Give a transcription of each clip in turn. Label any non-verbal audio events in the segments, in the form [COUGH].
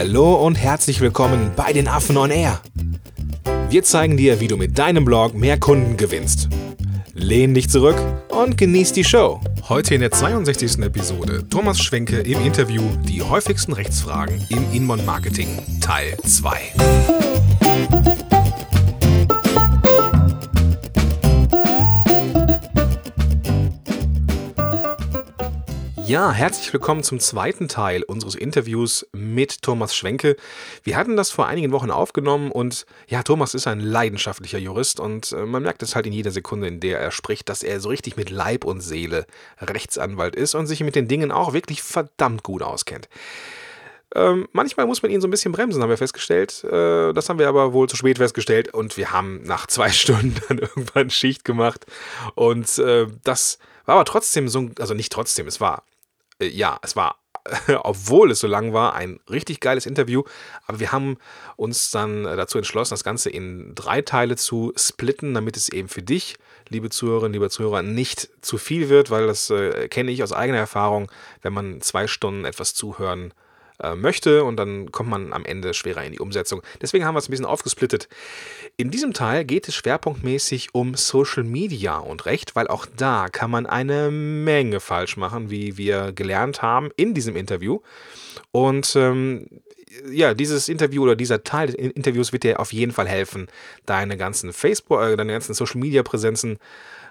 Hallo und herzlich willkommen bei den Affen on Air. Wir zeigen dir, wie du mit deinem Blog mehr Kunden gewinnst. Lehn dich zurück und genieß die Show. Heute in der 62. Episode Thomas Schwenke im Interview Die häufigsten Rechtsfragen im Inbound Marketing Teil 2. Ja, herzlich willkommen zum zweiten Teil unseres Interviews mit Thomas Schwenke. Wir hatten das vor einigen Wochen aufgenommen und ja, Thomas ist ein leidenschaftlicher Jurist und äh, man merkt es halt in jeder Sekunde, in der er spricht, dass er so richtig mit Leib und Seele Rechtsanwalt ist und sich mit den Dingen auch wirklich verdammt gut auskennt. Ähm, manchmal muss man ihn so ein bisschen bremsen, haben wir festgestellt. Äh, das haben wir aber wohl zu spät festgestellt und wir haben nach zwei [LAUGHS] Stunden dann irgendwann Schicht gemacht. Und äh, das war aber trotzdem so, also nicht trotzdem, es war äh, ja, es war, [LAUGHS] obwohl es so lang war, ein richtig geiles Interview. Aber wir haben uns dann äh, dazu entschlossen, das Ganze in drei Teile zu splitten, damit es eben für dich, liebe Zuhörerinnen, liebe Zuhörer, nicht zu viel wird, weil das äh, kenne ich aus eigener Erfahrung, wenn man zwei Stunden etwas zuhören äh, möchte und dann kommt man am Ende schwerer in die Umsetzung. Deswegen haben wir es ein bisschen aufgesplittet. In diesem Teil geht es schwerpunktmäßig um Social Media und Recht, weil auch da kann man eine Menge falsch machen, wie wir gelernt haben in diesem Interview. Und ähm, ja, dieses Interview oder dieser Teil des Interviews wird dir auf jeden Fall helfen, deine ganzen Facebook, äh, deine ganzen Social Media Präsenzen äh,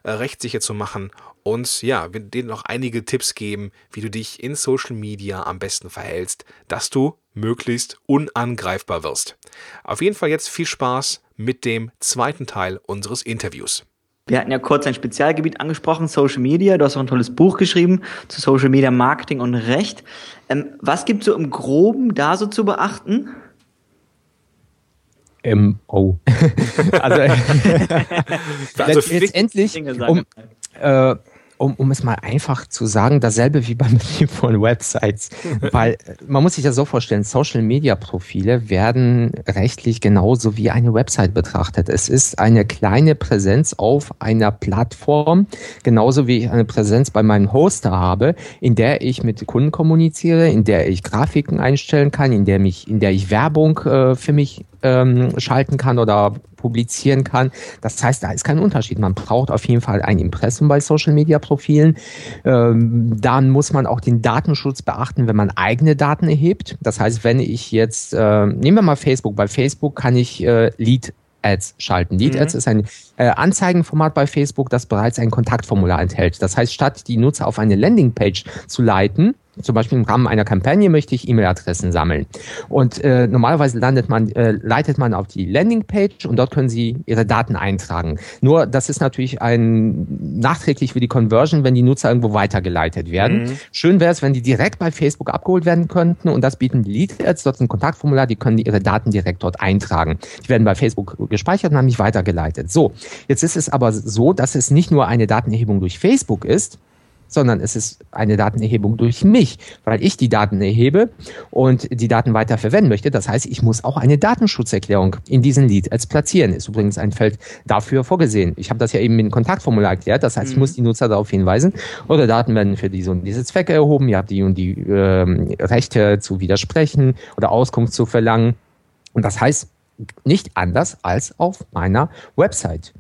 rechtssicher zu machen und ja, wir dir noch einige Tipps geben, wie du dich in Social Media am besten verhältst, dass du möglichst unangreifbar wirst. Auf jeden Fall jetzt viel Spaß mit dem zweiten Teil unseres Interviews. Wir hatten ja kurz ein Spezialgebiet angesprochen, Social Media. Du hast auch ein tolles Buch geschrieben zu Social Media Marketing und Recht. Ähm, was gibt es so im Groben da so zu beachten? Oh. [LAUGHS] also, [LAUGHS] also letztendlich, um, äh, um, um es mal einfach zu sagen, dasselbe wie beim [LAUGHS] Betrieb von Websites. Weil man muss sich das so vorstellen, Social Media Profile werden rechtlich genauso wie eine Website betrachtet. Es ist eine kleine Präsenz auf einer Plattform, genauso wie ich eine Präsenz bei meinem Hoster habe, in der ich mit Kunden kommuniziere, in der ich Grafiken einstellen kann, in der mich, in der ich Werbung äh, für mich ähm, schalten kann oder publizieren kann. Das heißt, da ist kein Unterschied. Man braucht auf jeden Fall ein Impressum bei Social Media Profilen. Ähm, dann muss man auch den Datenschutz beachten, wenn man eigene Daten erhebt. Das heißt, wenn ich jetzt, äh, nehmen wir mal Facebook, bei Facebook kann ich äh, Lead Ads schalten. Lead Ads mhm. ist ein äh, Anzeigenformat bei Facebook, das bereits ein Kontaktformular enthält. Das heißt, statt die Nutzer auf eine Landingpage zu leiten, zum Beispiel im Rahmen einer Kampagne möchte ich E-Mail-Adressen sammeln. Und äh, normalerweise landet man, äh, leitet man auf die Landingpage und dort können Sie Ihre Daten eintragen. Nur das ist natürlich ein nachträglich für die Conversion, wenn die Nutzer irgendwo weitergeleitet werden. Mhm. Schön wäre es, wenn die direkt bei Facebook abgeholt werden könnten und das bieten die Lead-Ads, dort ein Kontaktformular, die können ihre Daten direkt dort eintragen. Die werden bei Facebook gespeichert und haben mich weitergeleitet. So, jetzt ist es aber so, dass es nicht nur eine Datenerhebung durch Facebook ist, sondern es ist eine Datenerhebung durch mich, weil ich die Daten erhebe und die Daten weiter verwenden möchte. Das heißt, ich muss auch eine Datenschutzerklärung in diesen Lead als platzieren. Ist übrigens ein Feld dafür vorgesehen. Ich habe das ja eben mit dem Kontaktformular erklärt. Das heißt, mhm. ich muss die Nutzer darauf hinweisen, oder Daten werden für diese und diese Zwecke erhoben. Ihr habt die und die äh, Rechte zu widersprechen oder Auskunft zu verlangen. Und das heißt, nicht anders als auf meiner Website.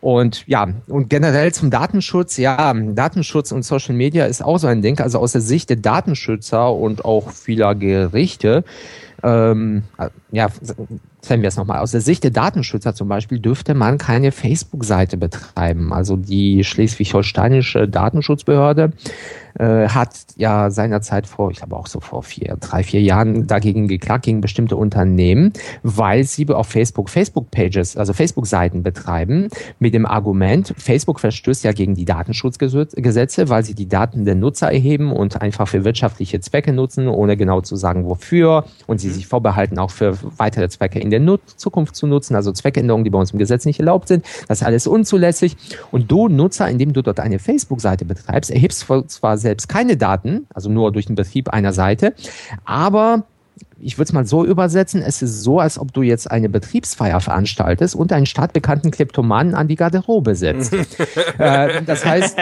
Und ja, und generell zum Datenschutz, ja, Datenschutz und Social Media ist auch so ein Ding. Also aus der Sicht der Datenschützer und auch vieler Gerichte, ähm, ja, sagen wir es nochmal, aus der Sicht der Datenschützer zum Beispiel dürfte man keine Facebook-Seite betreiben. Also die schleswig-holsteinische Datenschutzbehörde äh, hat ja seinerzeit vor, ich glaube auch so vor vier, drei, vier Jahren dagegen geklagt, gegen bestimmte Unternehmen, weil sie auf Facebook Facebook-Pages, also Facebook-Seiten betreiben, mit dem Argument, Facebook verstößt ja gegen die Datenschutzgesetze, weil sie die Daten der Nutzer erheben und einfach für wirtschaftliche Zwecke nutzen, ohne genau zu sagen, wofür. Und sie mhm. sich vorbehalten, auch für weitere Zwecke in der Nut Zukunft zu nutzen, also Zweckänderungen, die bei uns im Gesetz nicht erlaubt sind. Das ist alles unzulässig. Und du Nutzer, indem du dort eine Facebook-Seite betreibst, erhebst zwar selbst keine Daten, also nur durch den Betrieb einer Seite, aber ich würde es mal so übersetzen, es ist so, als ob du jetzt eine Betriebsfeier veranstaltest und einen stadtbekannten Kleptomanen an die Garderobe setzt. [LAUGHS] äh, das heißt,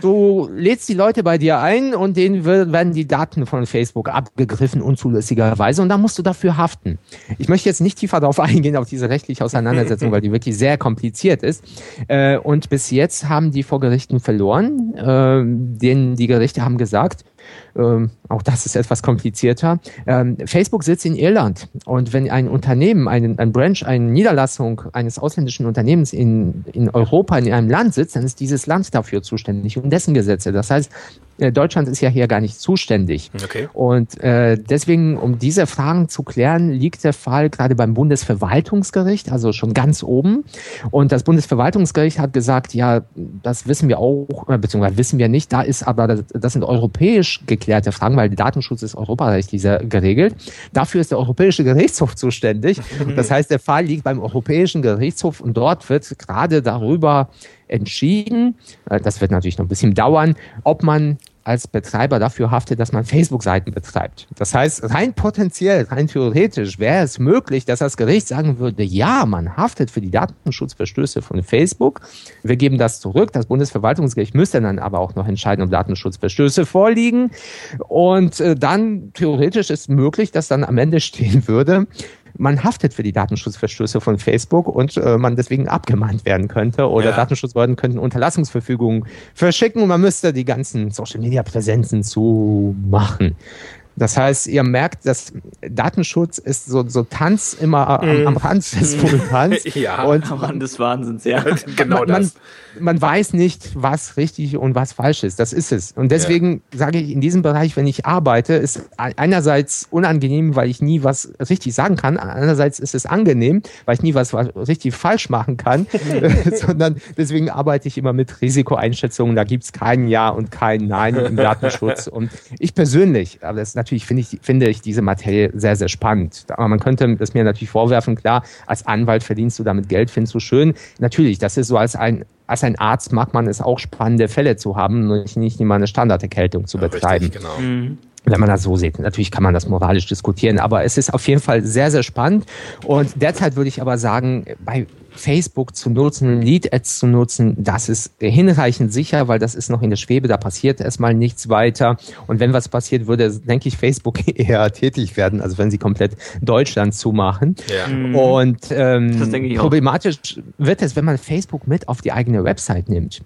du lädst die Leute bei dir ein und denen werden die Daten von Facebook abgegriffen, unzulässigerweise, und dann musst du dafür haften. Ich möchte jetzt nicht tiefer darauf [LAUGHS] eingehen, auf diese rechtliche Auseinandersetzung, weil die wirklich sehr kompliziert ist. Äh, und bis jetzt haben die vor Gerichten verloren. Äh, denn die Gerichte haben gesagt, ähm, auch das ist etwas komplizierter. Ähm, Facebook sitzt in Irland und wenn ein Unternehmen, ein, ein Branch, eine Niederlassung eines ausländischen Unternehmens in, in Europa, in einem Land sitzt, dann ist dieses Land dafür zuständig und dessen Gesetze. Das heißt, Deutschland ist ja hier gar nicht zuständig. Okay. Und äh, deswegen, um diese Fragen zu klären, liegt der Fall gerade beim Bundesverwaltungsgericht, also schon ganz oben. Und das Bundesverwaltungsgericht hat gesagt, ja, das wissen wir auch, äh, beziehungsweise wissen wir nicht, da ist aber, das, das sind europäisch geklärte Fragen, weil der Datenschutz ist europarechtlich geregelt. Dafür ist der Europäische Gerichtshof zuständig. Das heißt, der Fall liegt beim Europäischen Gerichtshof und dort wird gerade darüber entschieden, äh, das wird natürlich noch ein bisschen dauern, ob man als Betreiber dafür haftet, dass man Facebook-Seiten betreibt. Das heißt, rein potenziell, rein theoretisch wäre es möglich, dass das Gericht sagen würde, ja, man haftet für die Datenschutzverstöße von Facebook. Wir geben das zurück. Das Bundesverwaltungsgericht müsste dann aber auch noch entscheiden, ob Datenschutzverstöße vorliegen. Und äh, dann theoretisch ist möglich, dass dann am Ende stehen würde, man haftet für die Datenschutzverstöße von Facebook und äh, man deswegen abgemahnt werden könnte oder ja. Datenschutzbehörden könnten Unterlassungsverfügungen verschicken und man müsste die ganzen Social Media Präsenzen zumachen. Das heißt, ihr merkt, dass Datenschutz ist so, so Tanz immer am, am Rand des Vulkans. [LAUGHS] ja, und am Rand des Wahnsinns, ja. [LAUGHS] genau man, das. Man, man, weiß nicht, was richtig und was falsch ist. Das ist es. Und deswegen ja. sage ich, in diesem Bereich, wenn ich arbeite, ist einerseits unangenehm, weil ich nie was richtig sagen kann. Andererseits ist es angenehm, weil ich nie was richtig falsch machen kann. [LAUGHS] Sondern deswegen arbeite ich immer mit Risikoeinschätzungen. Da gibt es kein Ja und kein Nein im Datenschutz. Und ich persönlich, aber das ist natürlich finde ich, finde ich diese Materie sehr, sehr spannend. Aber man könnte es mir natürlich vorwerfen, klar, als Anwalt verdienst du damit Geld, findest du schön. Natürlich, das ist so als ein, als ein Arzt mag man es auch spannende Fälle zu haben und nicht immer eine Standarderkältung zu betreiben. Richtig, genau. Mhm wenn man das so sieht. Natürlich kann man das moralisch diskutieren, aber es ist auf jeden Fall sehr, sehr spannend. Und derzeit würde ich aber sagen, bei Facebook zu nutzen, Lead-Ads zu nutzen, das ist hinreichend sicher, weil das ist noch in der Schwebe, da passiert erstmal nichts weiter. Und wenn was passiert, würde, denke ich, Facebook [LAUGHS] eher tätig werden, also wenn sie komplett Deutschland zumachen. Ja. Mhm. Und ähm, problematisch wird es, wenn man Facebook mit auf die eigene Website nimmt.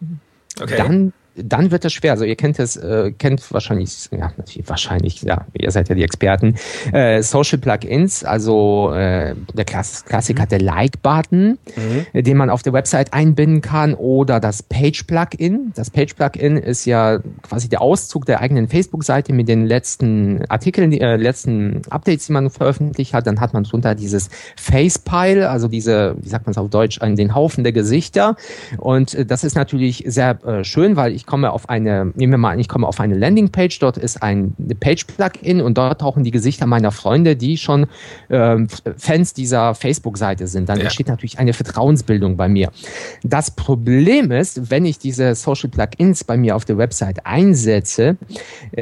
Okay. Dann dann wird es schwer. Also ihr kennt es, äh, kennt wahrscheinlich, ja, wahrscheinlich, ja, ihr seid ja die Experten. Äh, Social Plugins, also äh, der Klass Klassiker, mhm. der Like-Button, mhm. den man auf der Website einbinden kann, oder das Page-Plugin. Das Page-Plugin ist ja quasi der Auszug der eigenen Facebook-Seite mit den letzten Artikeln, die äh, letzten Updates, die man veröffentlicht hat. Dann hat man drunter dieses Facepile, also diese, wie sagt man es auf Deutsch, den Haufen der Gesichter. Und äh, das ist natürlich sehr äh, schön, weil ich ich komme auf eine, nehmen wir mal an, ich komme auf eine Landingpage, dort ist ein Page-Plugin und dort tauchen die Gesichter meiner Freunde, die schon ähm, Fans dieser Facebook-Seite sind. Dann ja. entsteht natürlich eine Vertrauensbildung bei mir. Das Problem ist, wenn ich diese Social Plugins bei mir auf der Website einsetze,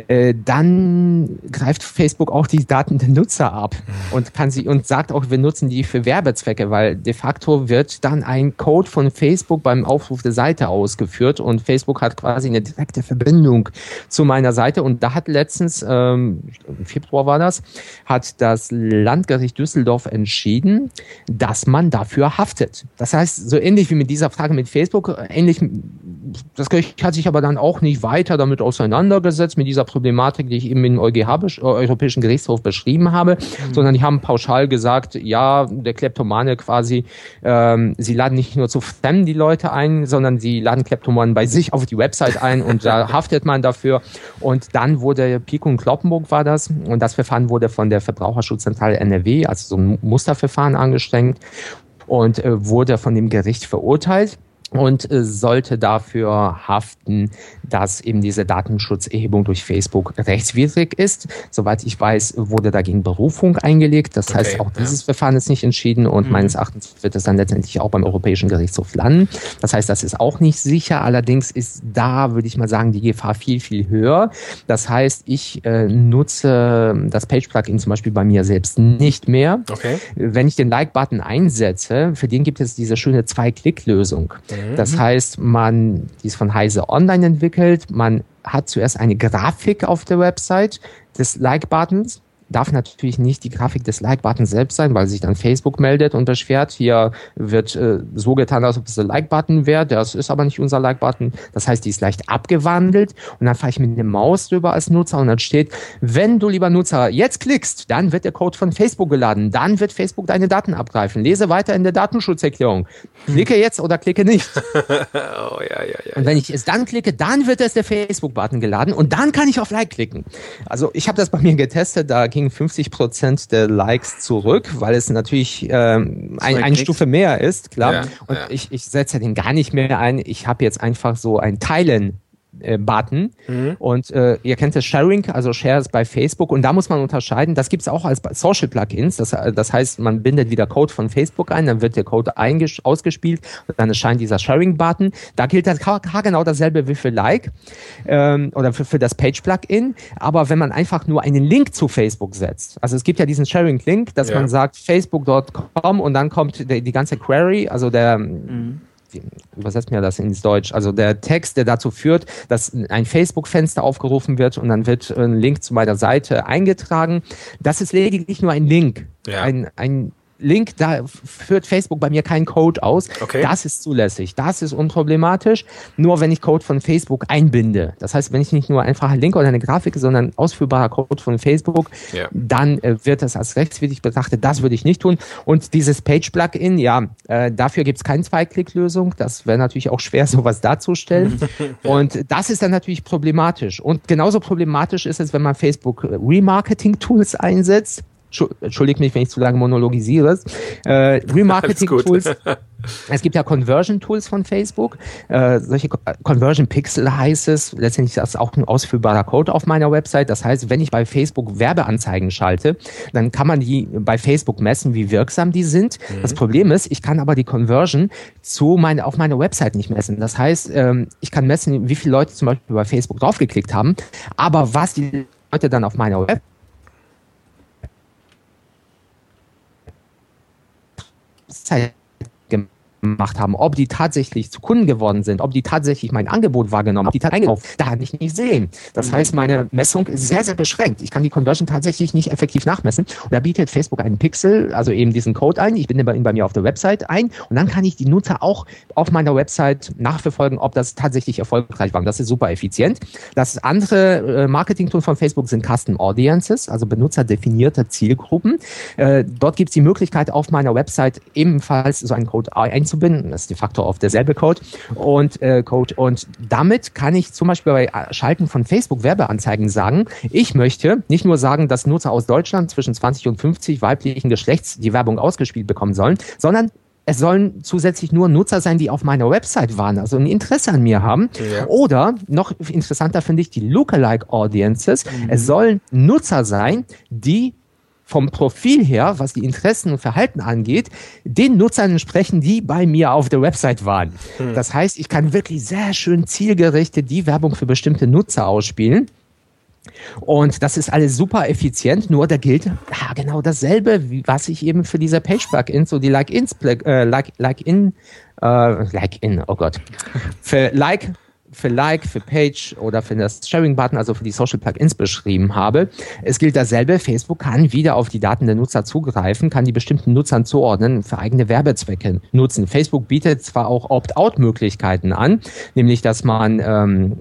äh, dann greift Facebook auch die Daten der Nutzer ab und kann sie und sagt auch, wir nutzen die für Werbezwecke, weil de facto wird dann ein Code von Facebook beim Aufruf der Seite ausgeführt und Facebook hat quasi quasi eine direkte Verbindung zu meiner Seite. Und da hat letztens, ähm, im Februar war das, hat das Landgericht Düsseldorf entschieden, dass man dafür haftet. Das heißt, so ähnlich wie mit dieser Frage mit Facebook, ähnlich, das Gericht hat sich aber dann auch nicht weiter damit auseinandergesetzt, mit dieser Problematik, die ich eben im EuGH, äh, Europäischen Gerichtshof beschrieben habe, mhm. sondern die haben pauschal gesagt, ja, der Kleptomane quasi, ähm, sie laden nicht nur zu Fremden die Leute ein, sondern sie laden Kleptomanen bei sich auf die Website halt ein und da [LAUGHS] haftet man dafür. Und dann wurde Pico und Kloppenburg war das und das Verfahren wurde von der Verbraucherschutzzentrale NRW, also so ein Musterverfahren angestrengt und äh, wurde von dem Gericht verurteilt. Und äh, sollte dafür haften, dass eben diese Datenschutzerhebung durch Facebook rechtswidrig ist. Soweit ich weiß, wurde dagegen Berufung eingelegt. Das okay, heißt, auch dieses ja. Verfahren ist nicht entschieden und mhm. meines Erachtens wird es dann letztendlich auch beim Europäischen Gerichtshof landen. Das heißt, das ist auch nicht sicher. Allerdings ist da, würde ich mal sagen, die Gefahr viel, viel höher. Das heißt, ich äh, nutze das Page-Plugin zum Beispiel bei mir selbst nicht mehr. Okay. Wenn ich den Like-Button einsetze, für den gibt es diese schöne Zwei-Klick-Lösung. Mhm. Das heißt, man, die ist von Heise Online entwickelt, man hat zuerst eine Grafik auf der Website des Like-Buttons darf natürlich nicht die Grafik des Like-Buttons selbst sein, weil sich dann Facebook meldet und beschwert, hier wird äh, so getan, als ob es ein Like-Button wäre, das ist aber nicht unser Like-Button. Das heißt, die ist leicht abgewandelt und dann fahre ich mit der Maus drüber als Nutzer und dann steht, wenn du lieber Nutzer jetzt klickst, dann wird der Code von Facebook geladen, dann wird Facebook deine Daten abgreifen. Lese weiter in der Datenschutzerklärung. Klicke jetzt oder klicke nicht. [LAUGHS] oh, ja, ja, ja, und wenn ich es dann klicke, dann wird es der Facebook-Button geladen und dann kann ich auf Like klicken. Also ich habe das bei mir getestet, da ging 50 Prozent der Likes zurück, weil es natürlich ähm, ein, eine Stufe mehr ist, klar. Ja, und ja. ich, ich setze den gar nicht mehr ein. Ich habe jetzt einfach so ein Teilen äh, Button. Mhm. Und äh, ihr kennt das Sharing, also Shares bei Facebook. Und da muss man unterscheiden, das gibt es auch als Social Plugins. Das, das heißt, man bindet wieder Code von Facebook ein, dann wird der Code ausgespielt und dann erscheint dieser Sharing-Button. Da gilt das genau dasselbe wie für Like ähm, oder für, für das Page-Plugin. Aber wenn man einfach nur einen Link zu Facebook setzt, also es gibt ja diesen Sharing-Link, dass ja. man sagt facebook.com und dann kommt die, die ganze Query, also der mhm übersetzt mir das ins Deutsch, also der Text, der dazu führt, dass ein Facebook-Fenster aufgerufen wird und dann wird ein Link zu meiner Seite eingetragen. Das ist lediglich nur ein Link. Ja. Ein, ein Link, da führt Facebook bei mir keinen Code aus. Okay. Das ist zulässig. Das ist unproblematisch. Nur wenn ich Code von Facebook einbinde. Das heißt, wenn ich nicht nur einfach ein Link oder eine Grafik, sondern ausführbarer Code von Facebook, ja. dann äh, wird das als rechtswidrig betrachtet. Das würde ich nicht tun. Und dieses Page-Plugin, ja, äh, dafür gibt es keine Zwei-Klick-Lösung. Das wäre natürlich auch schwer, [LAUGHS] sowas darzustellen. [LAUGHS] Und das ist dann natürlich problematisch. Und genauso problematisch ist es, wenn man Facebook Remarketing-Tools einsetzt entschuldigt mich, wenn ich zu lange monologisiere, äh, Remarketing-Tools. [LAUGHS] Es gibt ja Conversion-Tools von Facebook. Äh, solche Conversion Pixel heißt es. Letztendlich ist das auch ein ausführbarer Code auf meiner Website. Das heißt, wenn ich bei Facebook Werbeanzeigen schalte, dann kann man die bei Facebook messen, wie wirksam die sind. Mhm. Das Problem ist, ich kann aber die Conversion zu meine, auf meiner Website nicht messen. Das heißt, ähm, ich kann messen, wie viele Leute zum Beispiel bei Facebook draufgeklickt haben. Aber was die Leute dann auf meiner Website Zeit gemacht haben, ob die tatsächlich zu Kunden geworden sind, ob die tatsächlich mein Angebot wahrgenommen haben, die tatsächlich da kann ich nicht sehen. Das heißt, meine Messung ist sehr, sehr beschränkt. Ich kann die Conversion tatsächlich nicht effektiv nachmessen. Und da bietet Facebook einen Pixel, also eben diesen Code ein. Ich binde ihn bei mir auf der Website ein und dann kann ich die Nutzer auch auf meiner Website nachverfolgen, ob das tatsächlich erfolgreich war. Und das ist super effizient. Das andere äh, Marketing-Tool von Facebook sind Custom Audiences, also benutzerdefinierte Zielgruppen. Äh, dort gibt es die Möglichkeit, auf meiner Website ebenfalls so einen Code einzubauen einzubinden. Das ist de facto oft derselbe Code und äh, Code. Und damit kann ich zum Beispiel bei Schalten von Facebook Werbeanzeigen sagen, ich möchte nicht nur sagen, dass Nutzer aus Deutschland zwischen 20 und 50 weiblichen Geschlechts die Werbung ausgespielt bekommen sollen, sondern es sollen zusätzlich nur Nutzer sein, die auf meiner Website waren, also ein Interesse an mir haben. Ja. Oder noch interessanter finde ich die Lookalike Audiences. Mhm. Es sollen Nutzer sein, die vom Profil her, was die Interessen und Verhalten angeht, den Nutzern entsprechen, die bei mir auf der Website waren. Hm. Das heißt, ich kann wirklich sehr schön zielgerichtet die Werbung für bestimmte Nutzer ausspielen. Und das ist alles super effizient, nur da gilt ja, genau dasselbe, wie was ich eben für diese Page-Plugins, so die Like-Ins, äh, Like, Like-In, äh, Like-In, oh Gott, für Like für Like, für Page oder für das Sharing-Button, also für die Social Plugins beschrieben habe. Es gilt dasselbe. Facebook kann wieder auf die Daten der Nutzer zugreifen, kann die bestimmten Nutzern zuordnen, für eigene Werbezwecke nutzen. Facebook bietet zwar auch Opt-out-Möglichkeiten an, nämlich dass man ähm,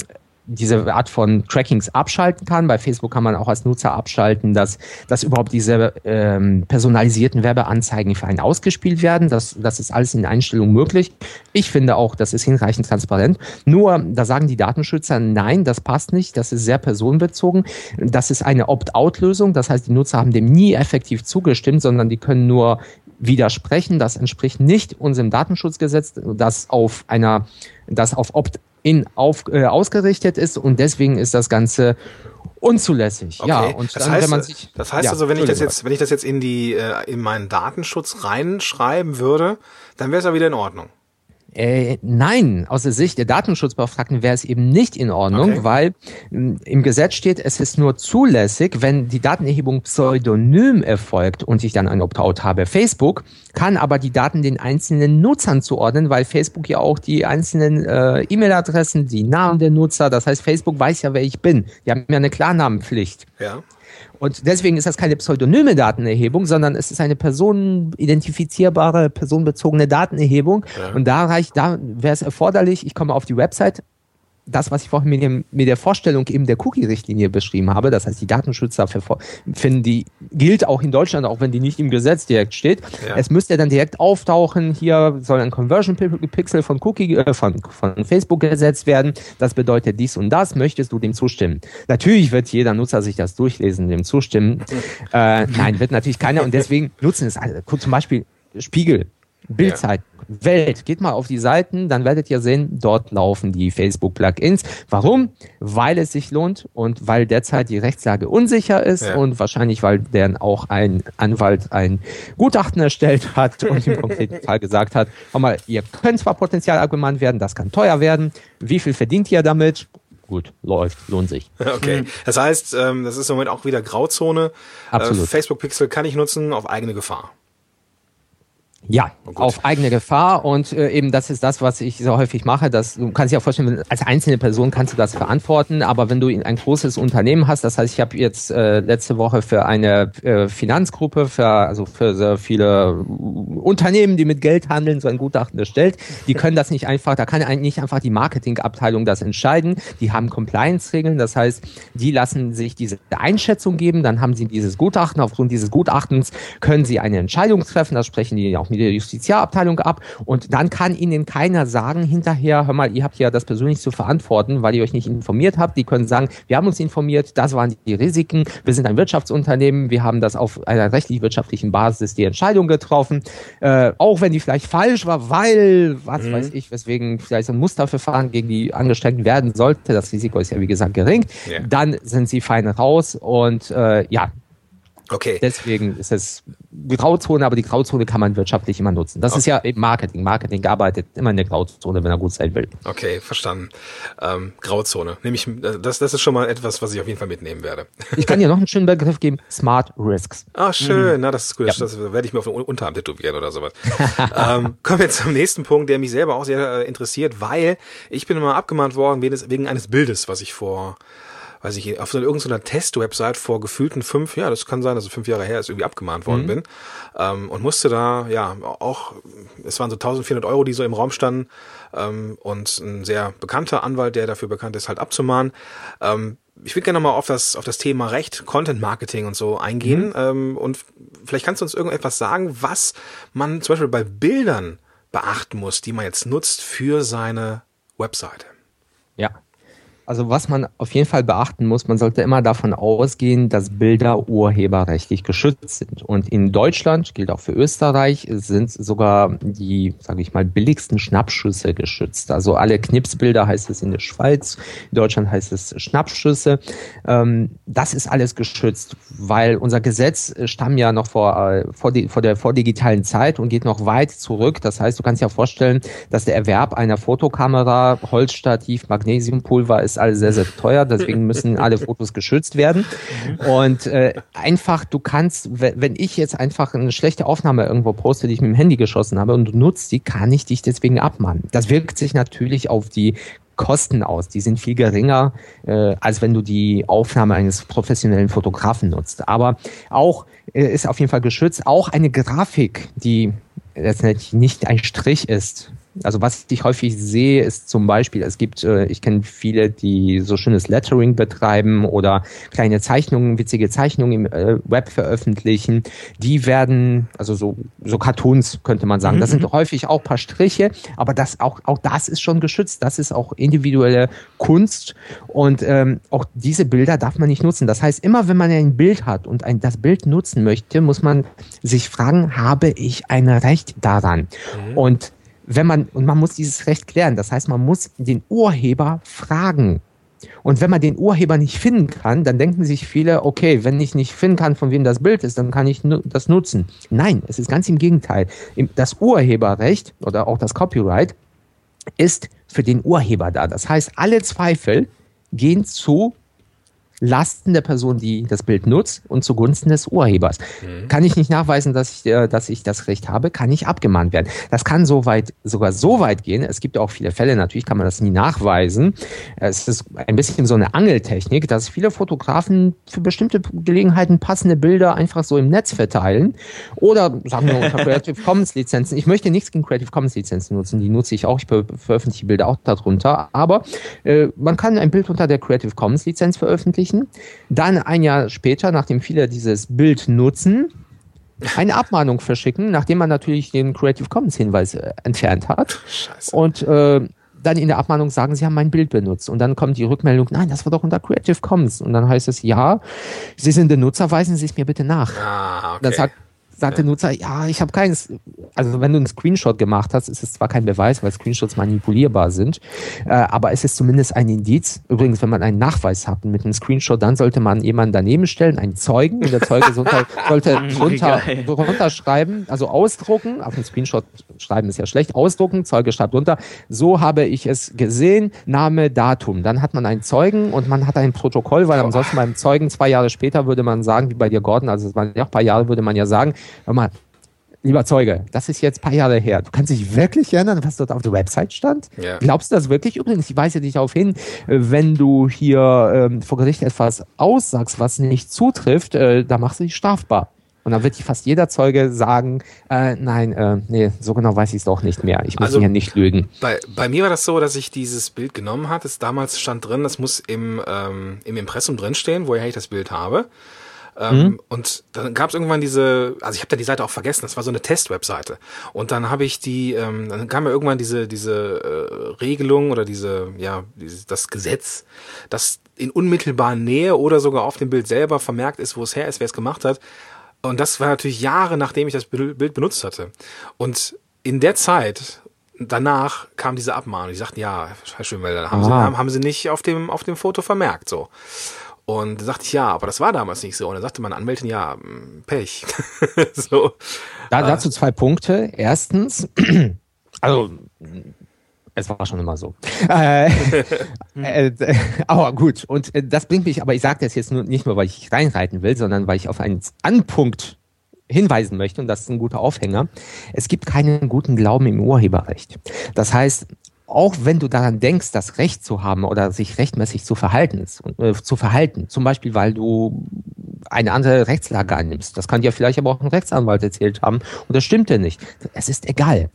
diese Art von Trackings abschalten kann. Bei Facebook kann man auch als Nutzer abschalten, dass, dass überhaupt diese ähm, personalisierten Werbeanzeigen für einen ausgespielt werden. Das, das ist alles in Einstellungen möglich. Ich finde auch, das ist hinreichend transparent. Nur, da sagen die Datenschützer, nein, das passt nicht, das ist sehr personenbezogen. Das ist eine Opt-out-Lösung. Das heißt, die Nutzer haben dem nie effektiv zugestimmt, sondern die können nur widersprechen. Das entspricht nicht unserem Datenschutzgesetz, das auf einer, das auf Opt-in auf, äh, ausgerichtet ist und deswegen ist das Ganze unzulässig. Okay. Ja, und das dann, heißt, wenn man sich, das heißt ja, also, wenn ich das jetzt, wenn ich das jetzt in die, äh, in meinen Datenschutz reinschreiben würde, dann wäre es ja wieder in Ordnung. Äh, nein, aus der Sicht der Datenschutzbeauftragten wäre es eben nicht in Ordnung, okay. weil mh, im Gesetz steht, es ist nur zulässig, wenn die Datenerhebung pseudonym erfolgt und ich dann ein Opt-out habe. Facebook kann aber die Daten den einzelnen Nutzern zuordnen, weil Facebook ja auch die einzelnen äh, E-Mail-Adressen, die Namen der Nutzer, das heißt, Facebook weiß ja, wer ich bin. Die haben ja eine Klarnamenpflicht. Ja. Und deswegen ist das keine pseudonyme Datenerhebung, sondern es ist eine personenidentifizierbare, personenbezogene Datenerhebung. Ja. Und da reicht, da wäre es erforderlich, ich komme auf die Website, das, was ich vorhin mit, dem, mit der Vorstellung eben der Cookie-Richtlinie beschrieben habe, das heißt, die Datenschützer finden, die gilt auch in Deutschland, auch wenn die nicht im Gesetz direkt steht. Ja. Es müsste dann direkt auftauchen, hier soll ein Conversion-Pixel von Cookie, äh, von, von Facebook gesetzt werden. Das bedeutet dies und das. Möchtest du dem zustimmen? Natürlich wird jeder Nutzer sich das durchlesen, dem zustimmen. äh, nein, wird natürlich keiner und deswegen nutzen es. Also, zum Beispiel Spiegel, Bildzeit. Ja. Welt. Geht mal auf die Seiten, dann werdet ihr sehen, dort laufen die Facebook-Plugins. Warum? Weil es sich lohnt und weil derzeit die Rechtslage unsicher ist ja. und wahrscheinlich, weil deren auch ein Anwalt ein Gutachten erstellt hat und im konkreten Fall gesagt hat, hör mal, ihr könnt zwar potenziell abgemahnt werden, das kann teuer werden. Wie viel verdient ihr damit? gut, läuft, lohnt sich. Okay, das heißt, ähm, das ist im Moment auch wieder Grauzone. Absolut. Äh, Facebook Pixel kann ich nutzen auf eigene Gefahr. Ja, oh auf eigene Gefahr und äh, eben das ist das, was ich so häufig mache. Dass, du kannst dir auch vorstellen, als einzelne Person kannst du das verantworten, aber wenn du ein großes Unternehmen hast, das heißt, ich habe jetzt äh, letzte Woche für eine äh, Finanzgruppe, für also für sehr viele Unternehmen, die mit Geld handeln, so ein Gutachten erstellt. Die können das nicht einfach, da kann eigentlich nicht einfach die Marketingabteilung das entscheiden. Die haben Compliance-Regeln, das heißt, die lassen sich diese Einschätzung geben, dann haben sie dieses Gutachten. Aufgrund dieses Gutachtens können sie eine Entscheidung treffen. Das sprechen die auch mit der Justiziarabteilung ab und dann kann ihnen keiner sagen hinterher, hör mal, ihr habt ja das persönlich zu verantworten, weil ihr euch nicht informiert habt. Die können sagen, wir haben uns informiert, das waren die Risiken, wir sind ein Wirtschaftsunternehmen, wir haben das auf einer rechtlich-wirtschaftlichen Basis die Entscheidung getroffen, äh, auch wenn die vielleicht falsch war, weil, was mhm. weiß ich, weswegen vielleicht ein Musterverfahren gegen die Angestellten werden sollte, das Risiko ist ja wie gesagt gering, yeah. dann sind sie fein raus und äh, ja, Okay. Deswegen ist es Grauzone, aber die Grauzone kann man wirtschaftlich immer nutzen. Das okay. ist ja eben Marketing. Marketing arbeitet immer in der Grauzone, wenn er gut sein will. Okay, verstanden. Ähm, Grauzone. Nämlich, das, das ist schon mal etwas, was ich auf jeden Fall mitnehmen werde. [LAUGHS] Ich kann dir noch einen schönen Begriff geben. Smart Risks. Ah, schön. Mhm. Na, das ist gut. Ja. Das werde ich mir auf den Unterarm tätowieren oder sowas. [LAUGHS] ähm, kommen wir zum nächsten Punkt, der mich selber auch sehr äh, interessiert, weil ich bin immer abgemahnt worden wegen eines Bildes, was ich vor weiß ich, auf so irgendeiner Test-Website vor gefühlten fünf, ja, das kann sein, dass es fünf Jahre her ist, irgendwie abgemahnt worden mhm. bin. Ähm, und musste da, ja, auch, es waren so 1400 Euro, die so im Raum standen, ähm, und ein sehr bekannter Anwalt, der dafür bekannt ist, halt abzumahnen. Ähm, ich würde gerne mal auf das, auf das Thema Recht, Content Marketing und so eingehen. Mhm. Ähm, und vielleicht kannst du uns irgendetwas sagen, was man zum Beispiel bei Bildern beachten muss, die man jetzt nutzt für seine Webseite. Ja, also was man auf jeden Fall beachten muss, man sollte immer davon ausgehen, dass Bilder urheberrechtlich geschützt sind. Und in Deutschland, gilt auch für Österreich, sind sogar die, sage ich mal, billigsten Schnappschüsse geschützt. Also alle Knipsbilder heißt es in der Schweiz, in Deutschland heißt es Schnappschüsse. Ähm, das ist alles geschützt, weil unser Gesetz stammt ja noch vor, äh, vor, die, vor der vordigitalen Zeit und geht noch weit zurück. Das heißt, du kannst dir vorstellen, dass der Erwerb einer Fotokamera, Holzstativ, Magnesiumpulver ist ist alles sehr, sehr teuer, deswegen müssen alle Fotos geschützt werden. Und äh, einfach, du kannst, wenn ich jetzt einfach eine schlechte Aufnahme irgendwo poste, die ich mit dem Handy geschossen habe und du nutzt die, kann ich dich deswegen abmahnen. Das wirkt sich natürlich auf die Kosten aus. Die sind viel geringer, äh, als wenn du die Aufnahme eines professionellen Fotografen nutzt. Aber auch äh, ist auf jeden Fall geschützt. Auch eine Grafik, die letztendlich nicht ein Strich ist, Also was ich häufig sehe, ist zum Beispiel, es gibt, äh, ich kenne viele, die so schönes Lettering betreiben oder kleine Zeichnungen, witzige Zeichnungen im äh, Web veröffentlichen. Die werden, also so, so Cartoons könnte man sagen. Das sind mhm. häufig auch paar Striche, aber das auch, auch das ist schon geschützt. Das ist auch individuelle Kunst und ähm, auch diese Bilder darf man nicht nutzen. Das heißt, immer wenn man ein Bild hat und ein, das Bild nutzen möchte, muss man sich fragen, habe ich ein Recht daran? Mhm. Und wenn man, und man muss dieses Recht klären. Das heißt, man muss den Urheber fragen. Und wenn man den Urheber nicht finden kann, dann denken sich viele, okay, wenn ich nicht finden kann, von wem das Bild ist, dann kann ich das nutzen. Nein, es ist ganz im Gegenteil. Das Urheberrecht oder auch das Copyright ist für den Urheber da. Das heißt, alle Zweifel gehen zu Lasten der Person, die das Bild nutzt und zugunsten des Urhebers. Mhm. Kann ich nicht nachweisen, dass ich, äh, dass ich das Recht habe, kann ich abgemahnt werden. Das kann so weit, sogar so weit gehen. Es gibt auch viele Fälle, natürlich kann man das nie nachweisen. Es ist ein bisschen so eine Angeltechnik, dass viele Fotografen für bestimmte Gelegenheiten passende Bilder einfach so im Netz verteilen oder sagen wir unter [LAUGHS] Creative Commons Lizenzen. Ich möchte nichts gegen Creative Commons Lizenzen nutzen, die nutze ich auch. Ich veröffentliche Bilder auch darunter. Aber äh, man kann ein Bild unter der Creative Commons Lizenz veröffentlichen veröffentlichen. Dann ein Jahr später, nachdem viele dieses Bild nutzen, eine Abmahnung verschicken, nachdem man natürlich den Creative Commons Hinweis äh, entfernt hat. Scheiße. Und äh, dann in der Abmahnung sagen, sie haben mein Bild benutzt. Und dann kommt die Rückmeldung, nein, das war doch unter Creative Commons. Und dann heißt es, ja, Sie sind der Nutzer, weisen Sie es mir bitte nach. Ah, okay. Dann sagt sagt der Nutzer, ja, ich habe keins. Also wenn du einen Screenshot gemacht hast, ist es zwar kein Beweis, weil Screenshots manipulierbar sind, äh, aber es ist zumindest ein Indiz. Übrigens, wenn man einen Nachweis hat mit einem Screenshot, dann sollte man jemanden daneben stellen, einen Zeugen, und der Zeuge [LAUGHS] sollte, sollte drunter, drunter schreiben, also ausdrucken, auf den Screenshot schreiben ist ja schlecht, ausdrucken, Zeuge schreibt drunter, so habe ich es gesehen, Name, Datum. Dann hat man einen Zeugen und man hat ein Protokoll, weil ansonsten beim Zeugen zwei Jahre später würde man sagen, wie bei dir Gordon, also es waren ja auch ein paar Jahre, würde man ja sagen, hör mal, lieber Zeuge, das ist jetzt ein paar Jahre her. Du kannst dich wirklich erinnern, was dort auf der Website stand? Ja. Glaubst du das wirklich? Übrigens, ich weise dich darauf hin, wenn du hier ähm, vor Gericht etwas aussagst, was nicht zutrifft, äh, da machst du dich strafbar. Und dann wird fast jeder Zeuge sagen, äh, nein, äh, nee, so genau weiß ich es doch nicht mehr. Ich muss also, hier nicht lügen. Bei, bei mir war das so, dass ich dieses Bild genommen hatte. damals stand drin, das muss im, ähm, im Impressum drinstehen, woher ich das Bild habe. Ähm, mhm. Und dann gab es irgendwann diese, also ich habe da die Seite auch vergessen, das war so eine Test-Webseite. Und dann habe ich die, ähm, dann kam ja irgendwann diese, diese äh, Regelung oder diese, ja, dieses, das Gesetz, dass in unmittelbarer Nähe oder sogar auf dem Bild selber vermerkt ist, wo es her ist, wer es gemacht hat. Und das war natürlich Jahre, nachdem ich das Bild benutzt hatte. Und in der Zeit, danach kam diese Abmahnung. Die sagten, ja, Herr Schönwelder, haben, Sie, haben, haben Sie nicht auf dem, auf dem Foto vermerkt, so. Und da sagte ich, ja, aber das war damals nicht so. Und dann sagte meine Anwältin, ja, hm, Pech. [LAUGHS] so. Da, dazu zwei Punkte. Erstens, [CLEARS THROAT] also es war schon immer so. [LAUGHS] Äh, äh, aber gut, und äh, das bringt mich, aber ich sage das jetzt nur, nicht nur, weil ich reinreiten will, sondern weil ich auf einen Anpunkt hinweisen möchte, und das ist ein guter Aufhänger. Es gibt keinen guten Glauben im Urheberrecht. Das heißt, auch wenn du daran denkst, das Recht zu haben oder sich rechtmäßig zu verhalten, äh, zu verhalten, zum Beispiel, weil du eine andere Rechtslage annimmst. Das kann dir vielleicht aber auch ein Rechtsanwalt erzählt haben und das stimmt ja nicht. Es ist egal.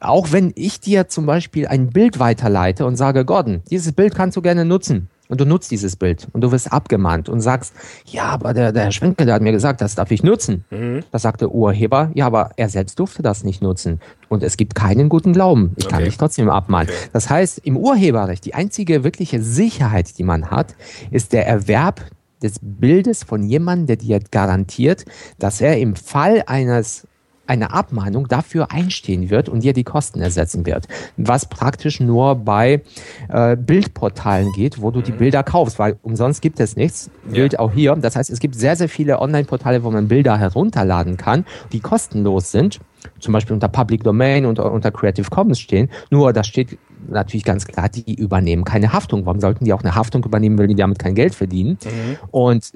Auch wenn ich dir zum Beispiel ein Bild weiterleite und sage, Gordon, dieses Bild kannst du gerne nutzen und du nutzt dieses Bild und du wirst abgemahnt und sagst, ja, aber der, der Herr Schwenke, der hat mir gesagt, das darf ich nutzen. Mhm. Da sagt der Urheber, ja, aber er selbst durfte das nicht nutzen. Und es gibt keinen guten Glauben. Ich okay. kann dich trotzdem abmahnen. Okay. Das heißt, im Urheberrecht, die einzige wirkliche Sicherheit, die man hat, ist der Erwerb des Bildes von jemandem, der dir garantiert, dass er im Fall eines eine Abmahnung dafür einstehen wird und dir die Kosten ersetzen wird. Was praktisch nur bei äh, Bildportalen geht, wo du die mhm. Bilder kaufst, weil umsonst gibt es nichts. Bild ja. auch hier. Das heißt, es gibt sehr, sehr viele Online-Portale, wo man Bilder herunterladen kann, die kostenlos sind. Zum Beispiel unter Public Domain und unter Creative Commons stehen. Nur da steht natürlich ganz klar, die übernehmen keine Haftung. Warum sollten die auch eine Haftung übernehmen, wenn die damit kein Geld verdienen? Mhm. Und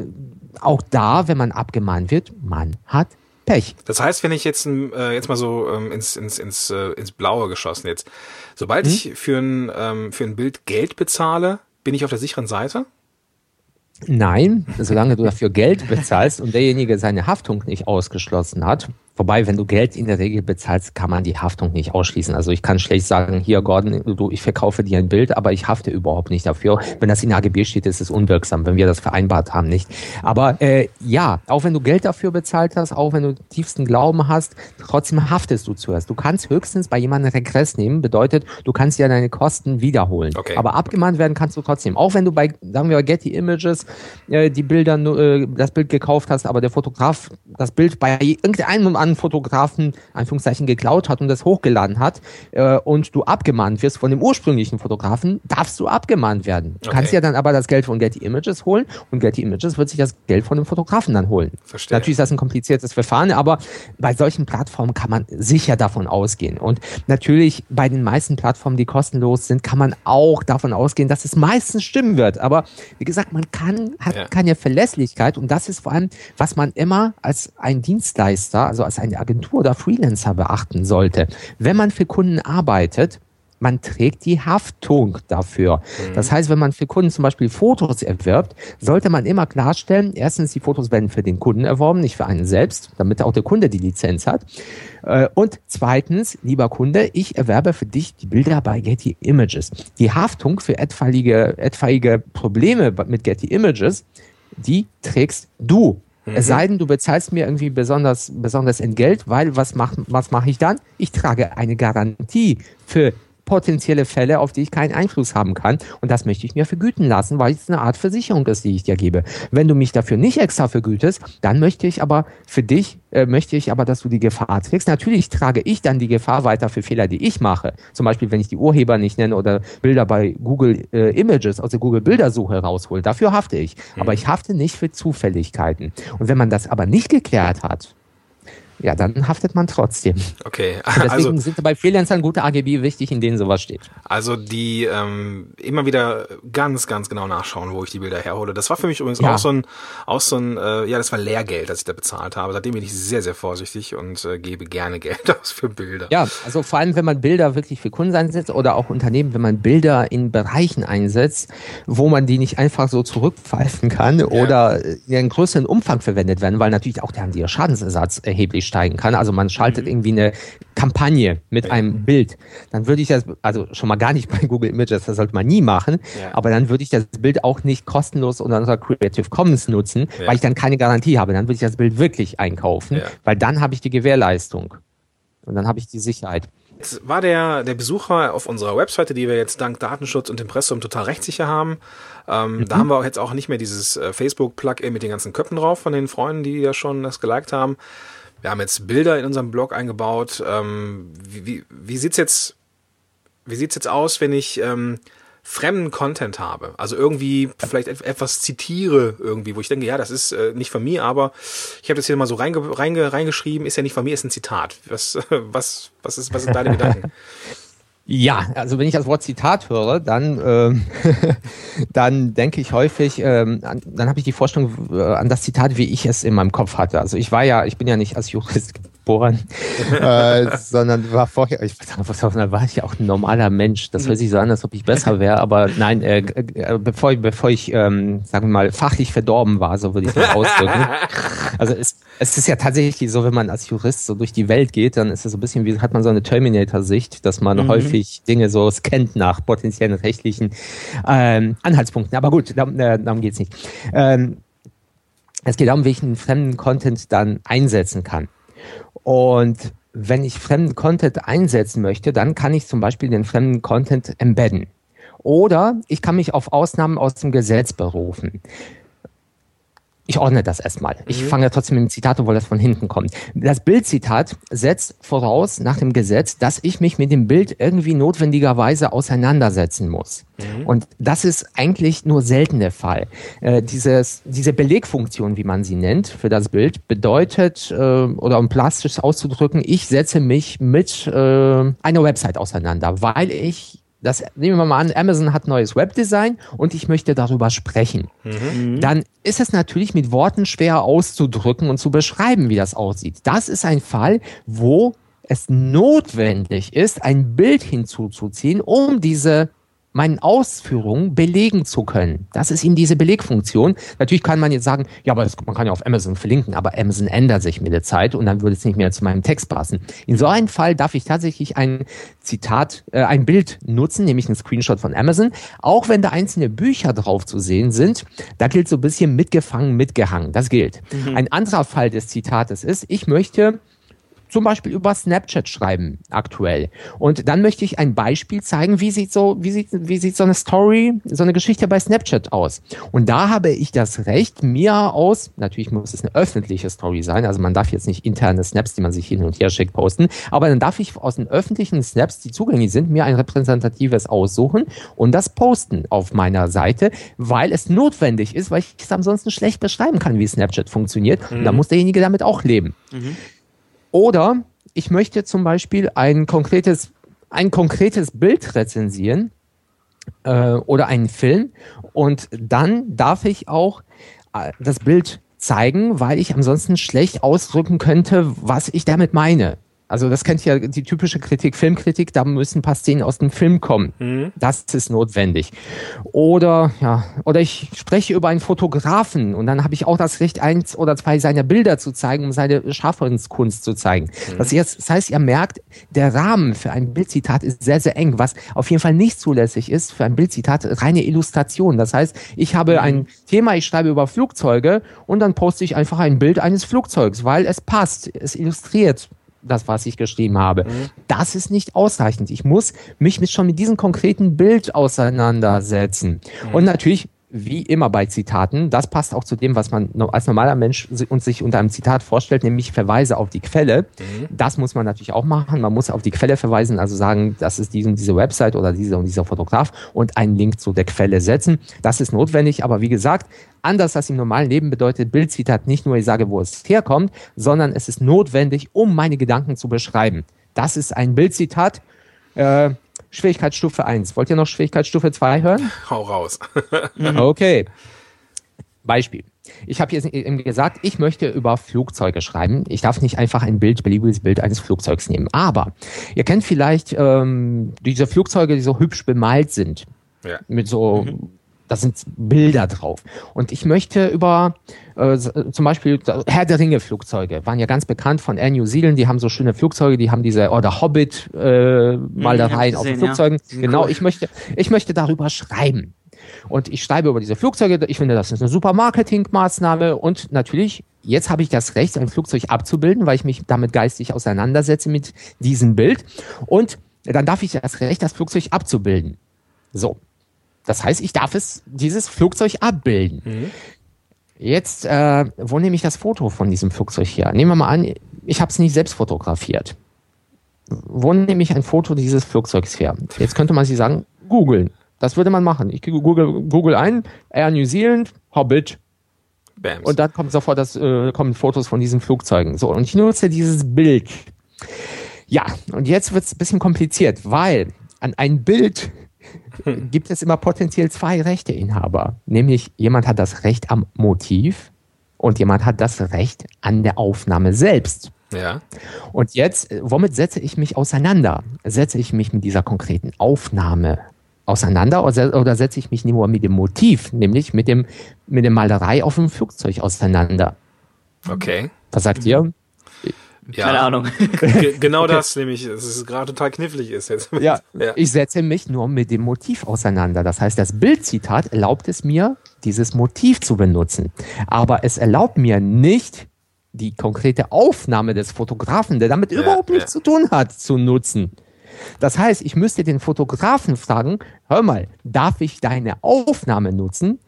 auch da, wenn man abgemahnt wird, man hat Pech. Das heißt, wenn ich jetzt, äh, jetzt mal so ähm, ins, ins, ins, äh, ins Blaue geschossen jetzt, sobald hm? ich für ein, ähm, für ein Bild Geld bezahle, bin ich auf der sicheren Seite? Nein, solange du dafür Geld bezahlst und derjenige seine Haftung nicht ausgeschlossen hat, Wobei, wenn du Geld in der Regel bezahlst, kann man die Haftung nicht ausschließen. Also ich kann schlecht sagen, hier Gordon, du, ich verkaufe dir ein Bild, aber ich hafte überhaupt nicht dafür. Wenn das in AGB steht, ist es unwirksam, wenn wir das vereinbart haben, nicht. Aber äh, ja, auch wenn du Geld dafür bezahlt hast, auch wenn du tiefsten Glauben hast, trotzdem haftest du zuerst. Du kannst höchstens bei jemandem Regress nehmen, bedeutet, du kannst ja deine Kosten wiederholen. Okay. Aber abgemahnt werden kannst du trotzdem. Auch wenn du bei, sagen wir, Getty Images äh, die Bilder, äh, das Bild gekauft hast, aber der Fotograf das Bild bei irgendeinem anderen Fotografen, Anführungszeichen, geklaut hat und das hochgeladen hat äh, und du abgemahnt wirst von dem ursprünglichen Fotografen, darfst du abgemahnt werden. Du okay. kannst ja dann aber das Geld von Getty Images holen und Getty Images wird sich das Geld von dem Fotografen dann holen. Verstehe. Natürlich ist das ein kompliziertes Verfahren, aber bei solchen Plattformen kann man sicher davon ausgehen. Und natürlich bei den meisten Plattformen, die kostenlos sind, kann man auch davon ausgehen, dass es meistens stimmen wird. Aber wie gesagt, man kann, hat ja. keine Verlässlichkeit und das ist vor allem, was man immer als ein Dienstleister, also als eine Agentur oder Freelancer beachten sollte. Wenn man für Kunden arbeitet, man trägt die Haftung dafür. Mhm. Das heißt, wenn man für Kunden zum Beispiel Fotos erwirbt, sollte man immer klarstellen, erstens, die Fotos werden für den Kunden erworben, nicht für einen selbst, damit auch der Kunde die Lizenz hat. Äh, und zweitens, lieber Kunde, ich erwerbe für dich die Bilder bei Getty Images. Die Haftung für etwaige, etwaige Probleme mit Getty Images, die trägst du. Mhm. Es sei denn, du bezahlst mir irgendwie besonders, besonders Entgelt, weil was mache was mach ich dann? Ich trage eine Garantie für potenzielle Fälle, auf die ich keinen Einfluss haben kann. Und das möchte ich mir vergüten lassen, weil es eine Art Versicherung ist, die ich dir gebe. Wenn du mich dafür nicht extra vergütest, dann möchte ich aber für dich, äh, möchte ich aber, dass du die Gefahr trägst. Natürlich trage ich dann die Gefahr weiter für Fehler, die ich mache. Zum Beispiel, wenn ich die Urheber nicht nenne oder Bilder bei Google äh, Images aus der Google Bildersuche raushole. Dafür hafte ich. Mhm. Aber ich hafte nicht für Zufälligkeiten. Und wenn man das aber nicht geklärt hat, ja, dann haftet man trotzdem. Okay. Und deswegen also, sind bei Freelancern gute AGB wichtig, in denen sowas steht. Also die ähm, immer wieder ganz, ganz genau nachschauen, wo ich die Bilder herhole. Das war für mich übrigens ja. auch so ein, auch so ein, äh, ja, das war Lehrgeld, das ich da bezahlt habe. Seitdem bin ich sehr, sehr vorsichtig und äh, gebe gerne [LAUGHS] Geld aus für Bilder. Ja, also vor allem, wenn man Bilder wirklich für Kunden einsetzt oder auch Unternehmen, wenn man Bilder in Bereichen einsetzt, wo man die nicht einfach so zurückpfeifen kann ja. oder in einem größeren Umfang verwendet werden, weil natürlich auch der Schadensersatz erheblich steigen kann. Also man schaltet mhm. irgendwie eine Kampagne mit einem Bild. Dann würde ich das, also schon mal gar nicht bei Google Images, das sollte man nie machen, ja. aber dann würde ich das Bild auch nicht kostenlos unter Creative Commons nutzen, ja. weil ich dann keine Garantie habe. Dann würde ich das Bild wirklich einkaufen, ja. weil dann habe ich die Gewährleistung. Und dann habe ich die Sicherheit. Jetzt war der, der Besucher auf unserer Webseite, die wir jetzt dank Datenschutz und Impressum total rechtssicher haben. Ähm, mhm. Da haben wir auch jetzt auch nicht mehr dieses äh, Facebook-Plugin mit den ganzen Köpfen drauf von den Freunden, die ja schon das geliked haben. Wir haben jetzt Bilder in unserem Blog eingebaut. Ähm, wie wie, wie sieht's jetzt, wie sieht's jetzt aus, wenn ich ähm, fremden Content habe? Also irgendwie vielleicht etwas zitiere irgendwie, wo ich denke, ja, das ist äh, nicht von mir, aber ich habe das hier mal so reinge reinge reingeschrieben, ist ja nicht von mir, ist ein Zitat. Was, [LAUGHS] was, was, ist, was sind deine [LAUGHS] Gedanken? Ja, also wenn ich das Wort Zitat höre, dann, ähm, [LAUGHS] dann denke ich häufig, ähm, an, dann habe ich die Vorstellung äh, an das Zitat, wie ich es in meinem Kopf hatte. Also ich war ja, ich bin ja nicht als Jurist geboren, [LAUGHS] äh, sondern war vorher, ich da war ich ja auch ein normaler Mensch. Das hört sich so an, als ob ich besser wäre, aber nein, äh, äh, bevor, bevor ich, ähm, sagen wir mal, fachlich verdorben war, so würde ich das ausdrücken. [LAUGHS] Also es, es ist ja tatsächlich so, wenn man als Jurist so durch die Welt geht, dann ist es so ein bisschen wie, hat man so eine Terminator-Sicht, dass man mhm. häufig Dinge so scannt nach potenziellen rechtlichen ähm, Anhaltspunkten. Aber gut, darum, äh, darum geht's nicht. Ähm, es geht darum, wie ich einen fremden Content dann einsetzen kann. Und wenn ich fremden Content einsetzen möchte, dann kann ich zum Beispiel den fremden Content embedden. Oder ich kann mich auf Ausnahmen aus dem Gesetz berufen ich ordne das erstmal. Ich mhm. fange ja trotzdem mit dem Zitat, obwohl das von hinten kommt. Das Bildzitat setzt voraus nach dem Gesetz, dass ich mich mit dem Bild irgendwie notwendigerweise auseinandersetzen muss. Mhm. Und das ist eigentlich nur selten der Fall. Äh, dieses, diese Belegfunktion, wie man sie nennt, für das Bild, bedeutet, äh, oder um plastisch auszudrücken, ich setze mich mit äh, einer Website auseinander, weil ich das nehmen wir mal an, Amazon hat neues Webdesign und ich möchte darüber sprechen. Mhm. Dann ist es natürlich mit Worten schwer auszudrücken und zu beschreiben, wie das aussieht. Das ist ein Fall, wo es notwendig ist, ein Bild hinzuzuziehen, um diese meinen Ausführungen belegen zu können. Das ist eben diese Belegfunktion. Natürlich kann man jetzt sagen, ja, aber das, man kann ja auf Amazon verlinken, aber Amazon ändert sich mit der Zeit und dann würde es nicht mehr zu meinem Text passen. In so einem Fall darf ich tatsächlich ein Zitat, äh, ein Bild nutzen, nämlich ein Screenshot von Amazon, auch wenn da einzelne Bücher drauf zu sehen sind. Da gilt so ein bisschen mitgefangen, mitgehangen. Das gilt. Mhm. Ein anderer Fall des Zitates ist, ich möchte zum Beispiel über Snapchat schreiben aktuell. Und dann möchte ich ein Beispiel zeigen, wie sieht so, wie sieht, wie sieht so eine Story, so eine Geschichte bei Snapchat aus. Und da habe ich das Recht, mir aus, natürlich muss es eine öffentliche Story sein, also man darf jetzt nicht interne Snaps, die man sich hin und her schickt, posten, aber dann darf ich aus den öffentlichen Snaps, die zugänglich sind, mir ein repräsentatives aussuchen und das posten auf meiner Seite, weil es notwendig ist, weil ich es ansonsten schlecht beschreiben kann, wie Snapchat funktioniert. Mhm. Und da muss derjenige damit auch leben. Mhm. Oder ich möchte zum Beispiel ein konkretes, ein konkretes Bild rezensieren äh, oder einen Film und dann darf ich auch äh, das Bild zeigen, weil ich ansonsten schlecht ausdrücken könnte, was ich damit meine. Also das kennt ja die typische Kritik, Filmkritik, da müssen ein paar Szenen aus dem Film kommen. Mhm. Das ist notwendig. Oder ja, oder ich spreche über einen Fotografen und dann habe ich auch das Recht, eins oder zwei seiner Bilder zu zeigen, um seine Schaffenskunst zu zeigen. Mhm. Das, jetzt, das heißt, ihr merkt, der Rahmen für ein Bildzitat ist sehr, sehr eng, was auf jeden Fall nicht zulässig ist für ein Bildzitat, reine Illustration. Das heißt, ich habe mhm. ein Thema, ich schreibe über Flugzeuge und dann poste ich einfach ein Bild eines Flugzeugs, weil es passt, es illustriert das, was ich geschrieben habe. Mhm. Das ist nicht ausreichend. Ich muss mich mit, schon mit diesem konkreten Bild auseinandersetzen. Mhm. Und natürlich wie immer bei Zitaten, das passt auch zu dem, was man als normaler Mensch uns sich unter einem Zitat vorstellt, nämlich Verweise auf die Quelle. Mhm. Das muss man natürlich auch machen. Man muss auf die Quelle verweisen, also sagen, das ist diese, diese Website oder dieser und dieser Fotograf und einen Link zu der Quelle setzen. Das ist notwendig, aber wie gesagt, anders als im normalen Leben bedeutet Bildzitat nicht nur, ich sage, wo es herkommt, sondern es ist notwendig, um meine Gedanken zu beschreiben. Das ist ein Bildzitat. Äh, Schwierigkeitsstufe 1. Wollt ihr noch Schwierigkeitsstufe 2 hören? Hau raus. okay. Beispiel. Ich habe jetzt eben gesagt, ich möchte über Flugzeuge schreiben. Ich darf nicht einfach ein Bild, beliebiges Bild eines Flugzeugs nehmen. Aber ihr kennt vielleicht ähm, diese Flugzeuge, die so hübsch bemalt sind. Ja. Mit so mhm da sind Bilder drauf. Und ich möchte über äh, zum Beispiel Herr der Ringe Flugzeuge waren ja ganz bekannt von Air New Zealand. Die haben so schöne Flugzeuge, die haben diese oder Hobbit äh, Malereien auf den Flugzeugen. Ja. Genau, ich möchte ich möchte darüber schreiben. Und ich schreibe über diese Flugzeuge. Ich finde, das ist eine super Marketingmaßnahme. Und natürlich, jetzt habe ich das Recht, ein Flugzeug abzubilden, weil ich mich damit geistig auseinandersetze mit diesem Bild. Und dann darf ich das Recht, das Flugzeug abzubilden. So, das heißt, ich darf es, dieses Flugzeug abbilden. Mhm. Jetzt, äh, wo nehme ich das Foto von diesem Flugzeug her? Nehmen wir mal an, ich habe es nicht selbst fotografiert. Wo nehme ich ein Foto dieses Flugzeugs her? Jetzt könnte man sich sagen, googeln. Das würde man machen. Ich google, google ein, Air New Zealand, Hobbit. Bams. Und dann kommt sofort das, äh, kommen Fotos von diesen Flugzeugen. So, und ich nutze dieses Bild. Ja, und jetzt wird es ein bisschen kompliziert, weil an ein Bild [LAUGHS] gibt es immer potenziell zwei Rechteinhaber. Nämlich jemand hat das Recht am Motiv und jemand hat das Recht an der Aufnahme selbst. Ja. Und jetzt, womit setze ich mich auseinander? Setze ich mich mit dieser konkreten Aufnahme auseinander oder, setze ich mich nur mit dem Motiv, nämlich mit dem mit der Malerei auf dem Flugzeug auseinander? Okay. Was sagt ihr? Ja, Keine Ahnung. genau [LAUGHS] das, nämlich, dass es gerade total knifflig ist jetzt. Ja, ja, ich setze mich nur mit dem Motiv auseinander. Das heißt, das Bildzitat erlaubt es mir, dieses Motiv zu benutzen. Aber es erlaubt mir nicht, die konkrete Aufnahme des Fotografen, der damit ja, überhaupt nichts zu tun hat, zu nutzen. Das heißt, ich müsste den Fotografen fragen, hör mal, darf ich deine Aufnahme nutzen?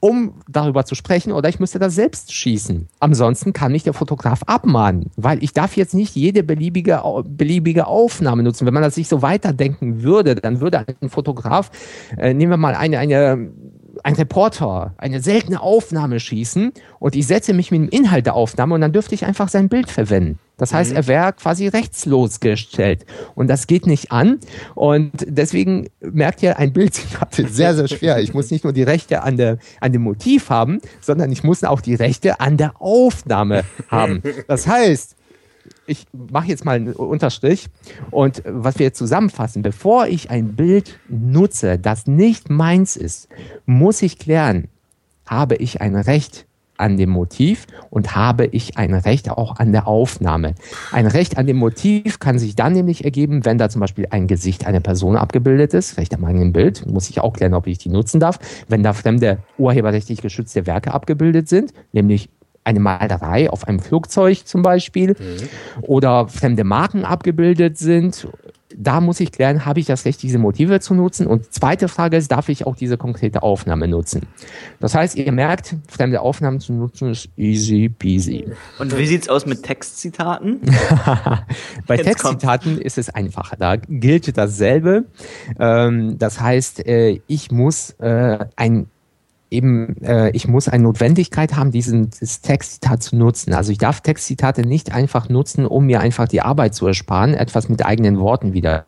Um darüber zu sprechen oder ich müsste das selbst schießen. Ansonsten kann mich der Fotograf abmahnen, weil ich darf jetzt nicht jede beliebige, beliebige Aufnahme nutzen. Wenn man das sich so weiterdenken würde, dann würde ein Fotograf, äh, nehmen wir mal eine, eine ein Reporter eine seltene Aufnahme schießen und ich setze mich mit dem Inhalt der Aufnahme und dann dürfte ich einfach sein Bild verwenden. Das heißt, mhm. er wäre quasi rechtslos gestellt. Und das geht nicht an. Und deswegen merkt ihr, ein Bild [LAUGHS] ist sehr, sehr [LAUGHS] schwer. Ich muss nicht nur die Rechte an, der, an dem Motiv haben, sondern ich muss auch die Rechte an der Aufnahme haben. [LAUGHS] Das heißt, ich mache jetzt mal einen Unterstrich und was wir jetzt zusammenfassen, bevor ich ein Bild nutze, das nicht meins ist, muss ich klären, habe ich ein Recht an dem Motiv und habe ich ein Recht auch an der Aufnahme. Ein Recht an dem Motiv kann sich dann nämlich ergeben, wenn da zum Beispiel ein Gesicht einer Person abgebildet ist, Recht am eigenen Bild, muss ich auch klären, ob ich die nutzen darf. Wenn da fremde urheberrechtlich geschützte Werke abgebildet sind, nämlich eine Malerei auf einem Flugzeug zum Beispiel mhm. oder fremde Marken abgebildet sind da muss ich klären, habe ich das Recht, diese Motive zu nutzen? Und zweite Frage ist, darf ich auch diese konkrete Aufnahme nutzen? Das heißt, ihr merkt, fremde Aufnahmen zu nutzen ist easy peasy. Und wie sieht's aus mit Textzitaten? [LAUGHS] Bei Jetzt Textzitaten kommt. ist es einfacher. Da gilt dasselbe. Ähm, das heißt, äh, ich muss äh, ein eben, äh, ich muss eine Notwendigkeit haben, diesen, Textzitat zu nutzen. Also ich darf Textzitate nicht einfach nutzen, um mir einfach die Arbeit zu ersparen, etwas mit eigenen Worten wieder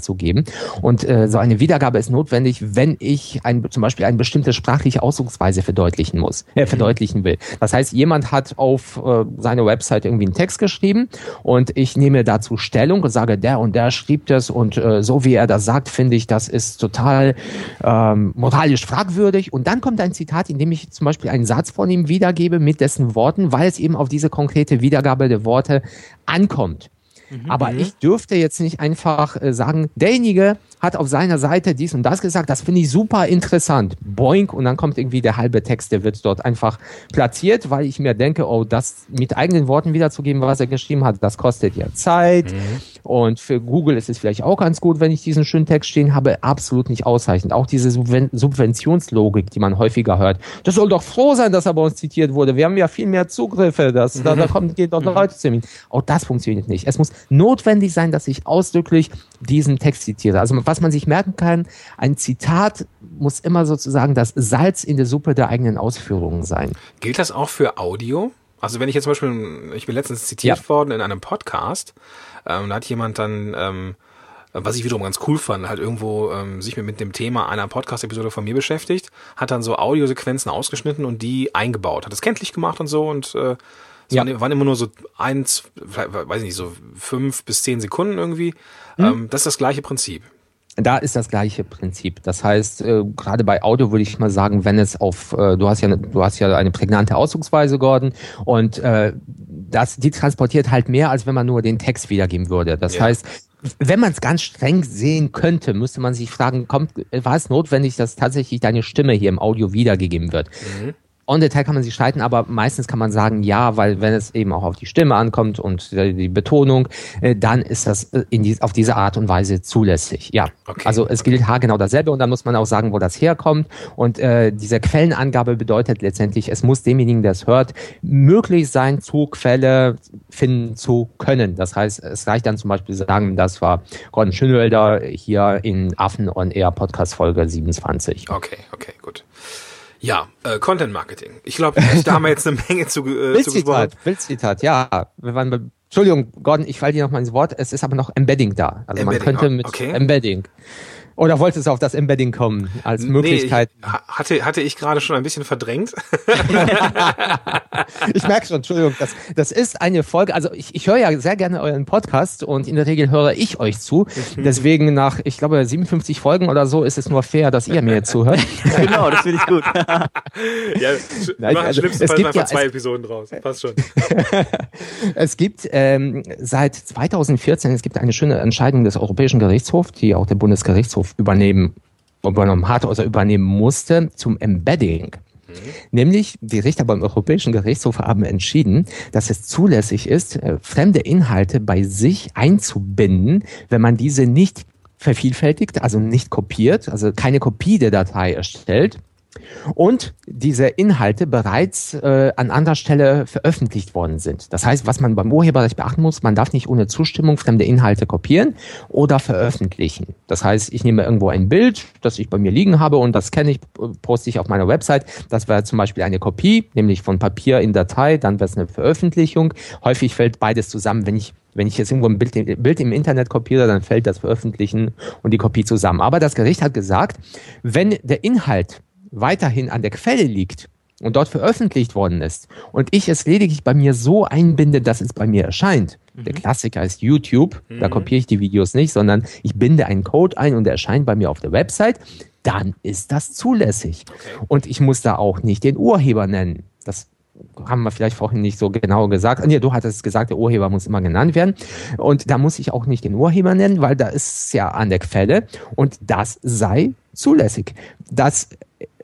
zu geben. Und äh, so eine Wiedergabe ist notwendig, wenn ich ein, zum Beispiel eine bestimmte sprachliche Ausdrucksweise verdeutlichen muss, äh, mhm. verdeutlichen will. Das heißt, jemand hat auf äh, seine Website irgendwie einen Text geschrieben und ich nehme dazu Stellung und sage, der und der schrieb das und äh, so wie er das sagt, finde ich, das ist total ähm, moralisch fragwürdig. Und dann kommt ein Zitat, in dem ich zum Beispiel einen Satz von ihm wiedergebe mit dessen Worten, weil es eben auf diese konkrete Wiedergabe der Worte ankommt. Mhm. Aber ich dürfte jetzt nicht einfach äh, sagen, derjenige hat auf seiner Seite dies und das gesagt, das finde ich super interessant. Boink, und dann kommt irgendwie der halbe Text, der wird dort einfach platziert, weil ich mir denke, oh, das mit eigenen Worten wiederzugeben, was er geschrieben hat, das kostet ja Zeit. Mhm. Und für Google ist es vielleicht auch ganz gut, wenn ich diesen schönen Text stehen habe, absolut nicht ausreichend. Auch diese Subventionslogik, die man häufiger hört. Das soll doch froh sein, dass er bei uns zitiert wurde. Wir haben ja viel mehr Zugriffe. Das, mhm. da, da kommt, geht doch mhm. Leute zu ihm. Auch das funktioniert nicht. Es muss notwendig sein, dass ich ausdrücklich diesen Text zitiere. Also was man sich merken kann, ein Zitat muss immer sozusagen das Salz in der Suppe der eigenen Ausführungen sein. Gilt das auch für Audio? Also wenn ich jetzt zum Beispiel, ich bin letztens zitiert ja. worden in einem Podcast, ähm, da hat jemand dann, ähm, was ich wiederum ganz cool fand, halt irgendwo ähm, sich mit, mit dem Thema einer Podcast-Episode von mir beschäftigt, hat dann so Audiosequenzen ausgeschnitten und die eingebaut, hat das kenntlich gemacht und so und äh, es ja. waren, waren, immer nur so eins, weiß ich nicht, so fünf bis zehn Sekunden irgendwie. Mhm. Ähm, das ist das gleiche Prinzip. Da ist das gleiche Prinzip. Das heißt, äh, gerade bei Audio würde ich mal sagen, wenn es auf, äh, du hast ja, du hast ja eine prägnante Ausdrucksweise, Gordon, und äh, das, die transportiert halt mehr, als wenn man nur den Text wiedergeben würde. Das ja. heißt, wenn man es ganz streng sehen könnte, müsste man sich fragen, kommt, war es notwendig, dass tatsächlich deine Stimme hier im Audio wiedergegeben wird? Mhm. On Detail kann man sich streiten, aber meistens kann man sagen, ja, weil wenn es eben auch auf die Stimme ankommt und die Betonung, äh, dann ist das äh, die, auf diese Art und Weise zulässig. Ja, okay. also es gilt haargenau dasselbe und dann muss man auch sagen, wo das herkommt. Und äh, diese Quellenangabe bedeutet letztendlich, es muss demjenigen, der es hört, möglich sein, zu Quelle finden zu können. Das heißt, es reicht dann zum Beispiel sagen, das war Gordon Schönwelder hier in Affen on Air Podcast Folge 27. Okay, okay, gut. Ja, äh, Content Marketing. Ich glaube, da haben wir jetzt eine [LAUGHS] Menge zu, äh, zu gesprochen. Bildzitat, ja. Wir waren bei, Entschuldigung, Gordon, ich falle dir noch mal ins Wort. Es ist aber noch Embedding da. Also Embedding, man könnte mit okay. Embedding. Oder wolltest du auf das Embedding kommen als Möglichkeit? Nee, hatte, hatte ich gerade schon ein bisschen verdrängt. [LAUGHS] [LAUGHS] ich merke schon, Entschuldigung, das, das ist eine Folge, also ich, ich höre ja sehr gerne euren Podcast und in der Regel höre ich euch zu. Deswegen nach, ich glaube, 57 Folgen oder so ist es nur fair, dass ihr mir zuhört. [LAUGHS] genau, das finde ich gut. ja, Nein, also, es gibt ja, zwei es, Episoden draus. Passt schon. es gibt ähm, seit 2014, es gibt eine schöne Entscheidung des Europäischen Gerichtshofs, die auch der Bundesgerichtshof übernehmen, übernommen hat oder übernehmen musste zum Embedding. Mhm. Nämlich, die Richter beim Europäischen Gerichtshof haben entschieden, dass es zulässig ist, äh, fremde Inhalte bei sich einzubinden, wenn man diese nicht vervielfältigt, also nicht kopiert, also keine Kopie der Datei erstellt, und diese Inhalte bereits äh, an anderer Stelle veröffentlicht worden sind. Das heißt, was man beim Urheberrecht beachten muss, man darf nicht ohne Zustimmung fremde Inhalte kopieren oder veröffentlichen. Das heißt, ich nehme irgendwo ein Bild, das ich bei mir liegen habe und das kenne ich, poste ich auf meiner Website. Das wäre zum Beispiel eine Kopie, nämlich von Papier in Datei, dann wäre es eine Veröffentlichung. Häufig fällt beides zusammen, wenn ich wenn ich jetzt irgendwo ein Bild, Bild, im Internet kopiere, dann fällt das Veröffentlichen und die Kopie zusammen. Aber das Gericht hat gesagt, wenn der Inhalt weiterhin an der Quelle liegt und dort veröffentlicht worden ist und ich es lediglich bei mir so einbinde, dass es bei mir erscheint, Mhm. Der Klassiker ist YouTube. Mhm. Da kopiere ich die Videos nicht, sondern ich binde einen Code ein und er erscheint bei mir auf der Website. Dann ist das zulässig. Okay. Und ich muss da auch nicht den Urheber nennen. Das haben wir vielleicht vorhin nicht so genau gesagt. Nee, du hattest gesagt, der Urheber muss immer genannt werden. Und da muss ich auch nicht den Urheber nennen, weil da ist es ja an der Quelle und das sei zulässig. Das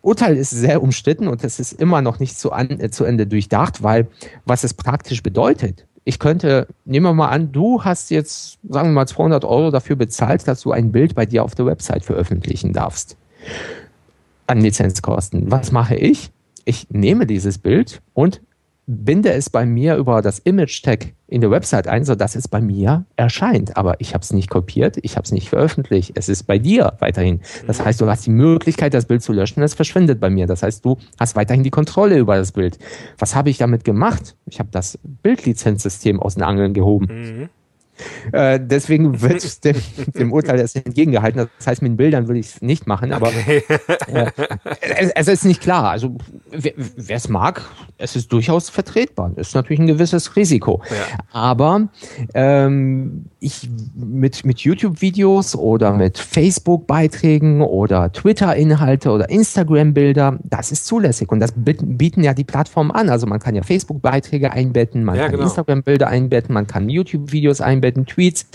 Urteil ist sehr umstritten und es ist immer noch nicht zu, an, äh, zu Ende durchdacht, weil was es praktisch bedeutet. Ich könnte, nehmen wir mal an, du hast jetzt, sagen wir mal, 200 Euro dafür bezahlt, dass du ein Bild bei dir auf der Website veröffentlichen darfst. An Lizenzkosten. Was mache ich? Ich nehme dieses Bild und binde es bei mir über das Image-Tag in der Website ein, sodass es bei mir erscheint. Aber ich habe es nicht kopiert, ich habe es nicht veröffentlicht. Es ist bei dir weiterhin. Das heißt, du hast die Möglichkeit, das Bild zu löschen, es verschwindet bei mir. Das heißt, du hast weiterhin die Kontrolle über das Bild. Was habe ich damit gemacht? Ich habe das Bildlizenzsystem aus den Angeln gehoben. Mhm. Äh, deswegen wird dem, dem Urteil das entgegengehalten. Das heißt, mit Bildern würde ich es nicht machen, aber okay. äh, es, es, ist nicht klar. Also wer es mag, es ist durchaus vertretbar. Das ist natürlich ein gewisses Risiko. Ja. Aber ähm, ich mit, mit YouTube-Videos oder mit Facebook-Beiträgen oder Twitter-Inhalte oder Instagram-Bilder, das ist zulässig. Und das bieten ja die Plattformen an. Also man kann ja Facebook-Beiträge einbetten, man ja, kann genau. Instagram-Bilder einbetten, man kann YouTube-Videos einbetten einbetten, Tweets,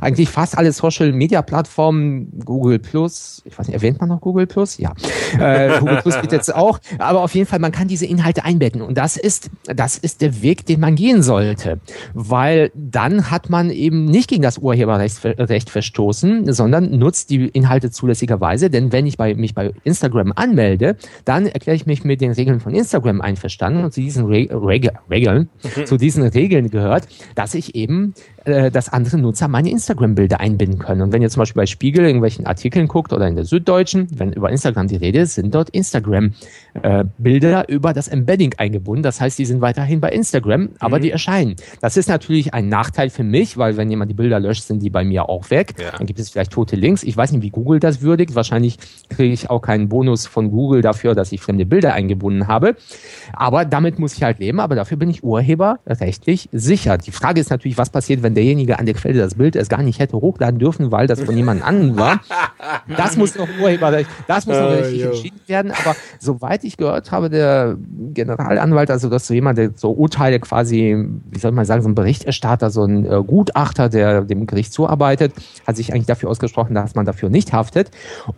eigentlich fast alle Social Media Plattformen, Google Plus, ich weiß nicht, erwähnt man noch Google Plus? Ja. Äh, Google Plus bietet es auch, aber auf jeden Fall, man kann diese Inhalte einbetten und das ist, das ist der Weg, den man gehen sollte, weil dann hat man eben nicht gegen das Urheberrecht Recht verstoßen, sondern nutzt die Inhalte zulässigerweise, denn wenn ich bei, mich bei Instagram anmelde, dann erkläre ich mich mit den Regeln von Instagram einverstanden und zu diesen Re Reg Regeln, mhm. zu diesen Regeln gehört, dass ich eben äh, dass andere Nutzer meine Instagram-Bilder einbinden können. Und wenn ihr zum Beispiel bei Spiegel irgendwelchen Artikeln guckt oder in der Süddeutschen, wenn über Instagram die Rede ist, sind dort Instagram-Bilder äh, über das Embedding eingebunden. Das heißt, die sind weiterhin bei Instagram, aber mhm. die erscheinen. Das ist natürlich ein Nachteil für mich, weil wenn jemand die Bilder löscht, sind die bei mir auch weg. Ja. Dann gibt es vielleicht tote Links. Ich weiß nicht, wie Google das würdigt. Wahrscheinlich kriege ich auch keinen Bonus von Google dafür, dass ich fremde Bilder eingebunden habe. Aber damit muss ich halt leben. Aber dafür bin ich urheberrechtlich sicher. Die Frage ist natürlich, was passiert, wenn derjenige an der Quelle das Bild es gar nicht hätte hochladen dürfen, weil das von jemand anderem war. Das muss noch Urheberrecht, das muss noch richtig oh, entschieden werden. Aber soweit ich gehört habe, der Generalanwalt, also das so jemand, der so Urteile quasi, wie soll man sagen, so ein Berichterstatter, so ein äh, Gutachter, der dem Gericht zuarbeitet, hat sich eigentlich dafür ausgesprochen, dass man dafür nicht haftet.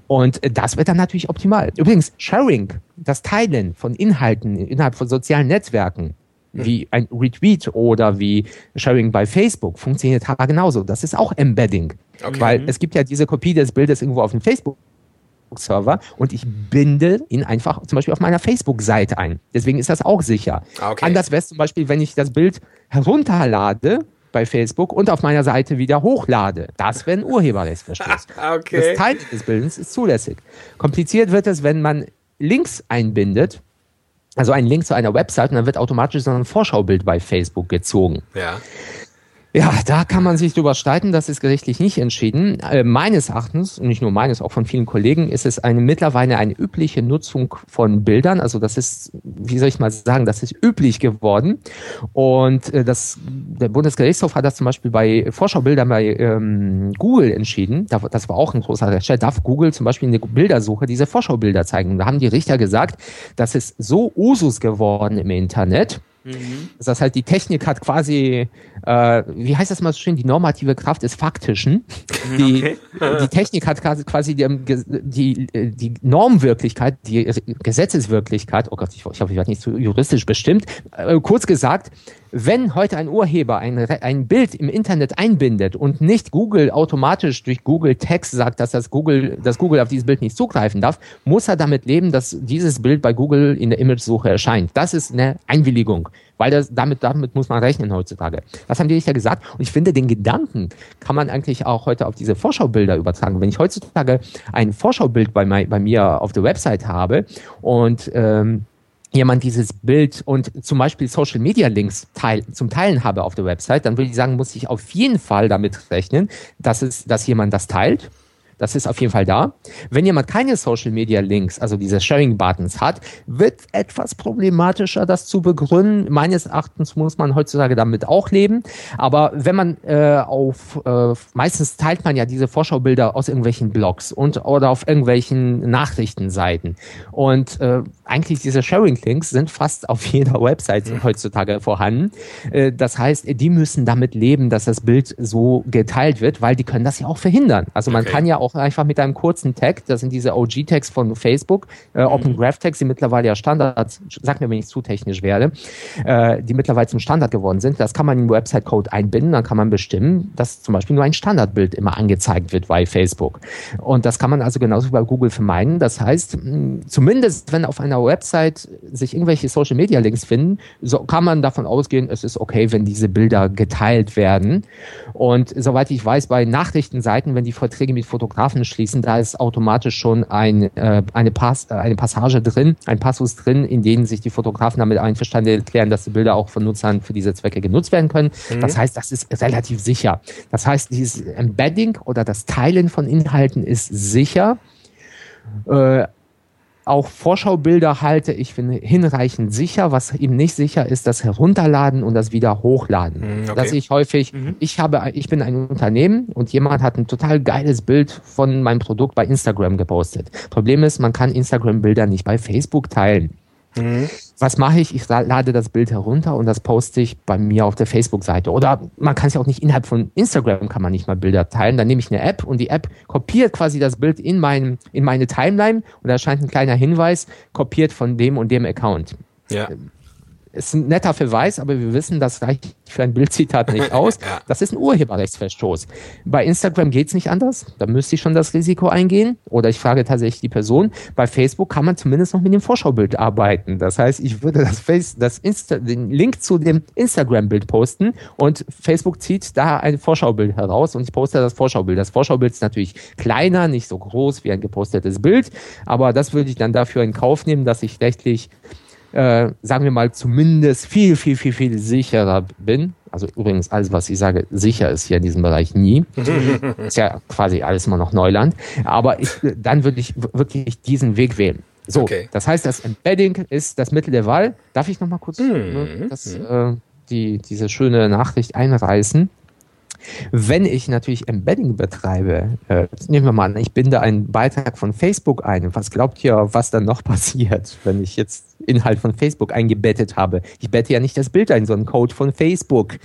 Und das wird dann natürlich optimal. Übrigens, Sharing, das Teilen von Inhalten innerhalb von sozialen Netzwerken, wie ein Retweet oder wie Sharing bei Facebook funktioniert aber genauso. Das ist auch Embedding. Okay. Weil es gibt ja diese Kopie des Bildes irgendwo auf dem Facebook. Server und ich binde ihn einfach zum Beispiel auf meiner Facebook-Seite ein. Deswegen ist das auch sicher. Okay. Anders wäre es zum Beispiel, wenn ich das Bild herunterlade bei Facebook und auf meiner Seite wieder hochlade. Das wäre ein Urheberrechtsverstoß. [LAUGHS] okay. Das Teilen des Bildens ist zulässig. Kompliziert wird es, wenn man Links einbindet also einen Link zu einer Website und dann wird automatisch so ein Vorschaubild bei Facebook gezogen. Ja. Ja, da kann man sich drüber streiten, das ist gerichtlich nicht entschieden. Äh, meines Erachtens, nicht nur meines, auch von vielen Kollegen, ist es eine mittlerweile eine übliche Nutzung von Bildern. Also das ist, wie soll ich mal sagen, das ist üblich geworden. Und äh, das, der Bundesgerichtshof hat das zum Beispiel bei Vorschaubildern bei ähm, Google entschieden. Das war auch ein großer Rechtsstreit. Darf Google zum Beispiel in der Bildersuche diese Vorschaubilder zeigen? Und da haben die Richter gesagt, das ist so Usus geworden im Internet, Mhm. Das heißt, die Technik hat quasi, äh, wie heißt das mal so schön, die normative Kraft des Faktischen. Mhm, die, okay. die Technik hat quasi die, die, die Normwirklichkeit, die Gesetzeswirklichkeit, oh Gott, ich, ich hoffe, ich werde nicht zu juristisch bestimmt, äh, kurz gesagt, wenn heute ein Urheber ein, ein Bild im Internet einbindet und nicht Google automatisch durch Google Text sagt, dass das Google, dass Google auf dieses Bild nicht zugreifen darf, muss er damit leben, dass dieses Bild bei Google in der Imagesuche erscheint. Das ist eine Einwilligung, weil das, damit, damit muss man rechnen heutzutage. Das haben die Richter gesagt. Und ich finde, den Gedanken kann man eigentlich auch heute auf diese Vorschaubilder übertragen. Wenn ich heutzutage ein Vorschaubild bei, bei mir auf der Website habe und ähm, jemand dieses Bild und zum Beispiel Social Media Links teil, zum Teilen habe auf der Website, dann würde ich sagen, muss ich auf jeden Fall damit rechnen, dass es, dass jemand das teilt, Das ist auf jeden Fall da. Wenn jemand keine Social Media Links, also diese Sharing Buttons hat, wird etwas problematischer, das zu begründen. Meines Erachtens muss man heutzutage damit auch leben. Aber wenn man äh, auf, äh, meistens teilt man ja diese Vorschaubilder aus irgendwelchen Blogs und oder auf irgendwelchen Nachrichtenseiten. Und äh, eigentlich diese Sharing Links sind fast auf jeder Website mhm. heutzutage vorhanden. Äh, das heißt, die müssen damit leben, dass das Bild so geteilt wird, weil die können das ja auch verhindern. Also man okay. kann ja auch einfach mit einem kurzen Tag, das sind diese OG-Tags von Facebook, äh, mhm. Open Graph Tags, die mittlerweile ja Standard, sag mir, wenn ich zu technisch werde, äh, die mittlerweile zum Standard geworden sind. Das kann man in Website-Code einbinden, dann kann man bestimmen, dass zum Beispiel nur ein Standardbild immer angezeigt wird bei Facebook. Und das kann man also genauso wie bei Google vermeiden. Das heißt, zumindest wenn auf einer Website sich irgendwelche Social-Media-Links finden, so kann man davon ausgehen, es ist okay, wenn diese Bilder geteilt werden. Und soweit ich weiß, bei Nachrichtenseiten, wenn die Verträge mit Fotografen schließen, da ist automatisch schon ein, äh, eine, Pass, äh, eine Passage drin, ein Passus drin, in denen sich die Fotografen damit einverstanden erklären, dass die Bilder auch von Nutzern für diese Zwecke genutzt werden können. Mhm. Das heißt, das ist relativ sicher. Das heißt, dieses Embedding oder das Teilen von Inhalten ist sicher. Äh, auch Vorschaubilder halte ich für hinreichend sicher. Was eben nicht sicher ist, das Herunterladen und das wieder hochladen. Mm, okay. Das ich häufig, mhm. ich habe, ich bin ein Unternehmen und jemand hat ein total geiles Bild von meinem Produkt bei Instagram gepostet. Problem ist, man kann Instagram-Bilder nicht bei Facebook teilen. Mhm. Was mache ich? Ich lade das Bild herunter und das poste ich bei mir auf der Facebook-Seite. Oder man kann es ja auch nicht innerhalb von Instagram kann man nicht mal Bilder teilen. Dann nehme ich eine App und die App kopiert quasi das Bild in, mein, in meine Timeline und da erscheint ein kleiner Hinweis, kopiert von dem und dem Account. Ja ist ein netter Verweis, aber wir wissen, das reicht für ein Bildzitat [LAUGHS] nicht aus. Das ist ein Urheberrechtsverstoß. Bei Instagram geht es nicht anders. Da müsste ich schon das Risiko eingehen. Oder ich frage tatsächlich die Person. Bei Facebook kann man zumindest noch mit dem Vorschaubild arbeiten. Das heißt, ich würde das Face, das Insta, den Link zu dem Instagram-Bild posten und Facebook zieht da ein Vorschaubild heraus und ich poste das Vorschaubild. Das Vorschaubild ist natürlich kleiner, nicht so groß wie ein gepostetes Bild, aber das würde ich dann dafür in Kauf nehmen, dass ich rechtlich äh, sagen wir mal, zumindest viel, viel, viel, viel sicherer bin. Also übrigens, alles, was ich sage, sicher ist hier in diesem Bereich nie. [LAUGHS] ist ja quasi alles immer noch Neuland. Aber ich, dann würde ich wirklich diesen Weg wählen. So, okay. das heißt, das Embedding ist das Mittel der Wahl. Darf ich noch mal kurz mhm. das, äh, die, diese schöne Nachricht einreißen? Wenn ich natürlich Embedding betreibe, äh, nehmen wir mal an, ich binde einen Beitrag von Facebook ein. Was glaubt ihr, was dann noch [LAUGHS] passiert, wenn ich jetzt Inhalt von Facebook eingebettet habe? Ich bette ja nicht das Bild ein, sondern Code von Facebook.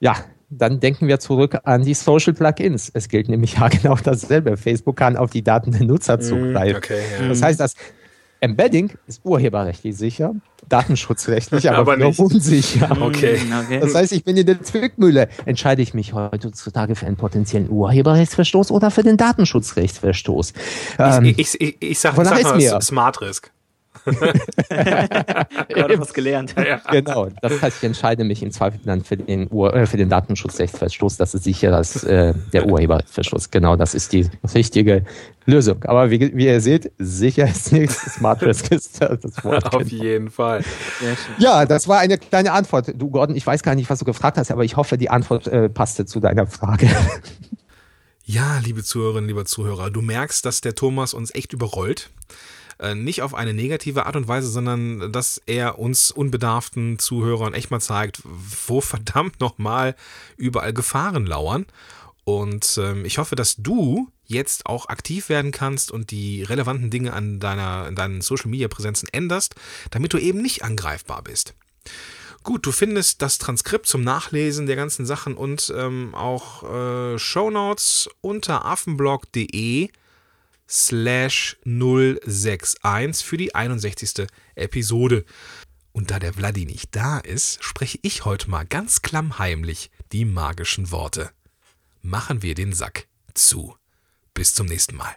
Ja, dann denken wir zurück an die Social Plugins. Es gilt nämlich [LAUGHS] ja genau dasselbe. Facebook kann auf die Daten der Nutzer mm, zugreifen. Okay, ja. Das heißt, das Embedding ist urheberrechtlich sicher, datenschutzrechtlich [LAUGHS] aber, aber nicht unsicher. [LAUGHS] Okay. okay. Das heißt, ich bin in der Zwickmühle. Entscheide ich mich heutzutage für einen potenziellen Urheberrechtsverstoß oder für den Datenschutzrechtsverstoß? Ähm, ich, ich, ich, ich sage sag mal Smart Risk. [LAUGHS] Gerade was gelernt. Ja. Genau. Das heißt, ich entscheide mich im Zweifel dann für den, Ur äh, für den Datenschutzrechtsverstoß. Das ist sicher das, äh, der Urheberrechtsverstoß. Genau, das ist die richtige Lösung. Aber wie, wie ihr seht, sicher ist nichts. Smart Risk ist das Wort. [LAUGHS] Auf genau. jeden Fall. Ja, das war eine kleine Antwort. Du, Gordon, ich weiß gar nicht, was du gefragt hast, aber ich hoffe, die Antwort äh, passte zu deiner Frage. Ja, liebe Zuhörerinnen, lieber Zuhörer, du merkst, dass der Thomas uns echt überrollt. Äh, nicht auf eine negative Art und Weise, sondern dass er uns unbedarften Zuhörern echt mal zeigt, wo [LAUGHS] verdammt nochmal überall Gefahren lauern. Und ähm, ich hoffe, dass du jetzt auch aktiv werden kannst und die relevanten Dinge an deiner, in deinen Social Media Präsenzen änderst, damit du eben nicht angreifbar bist. Gut, du findest das Transkript zum Nachlesen der ganzen Sachen und ähm, auch äh, Shownotes unter affenblog.de slash 061 für die 61. Episode. Und da der Vladi nicht da ist, spreche ich heute mal ganz klammheimlich die magischen Worte. Machen wir den Sack zu. Bis zum nächsten Mal.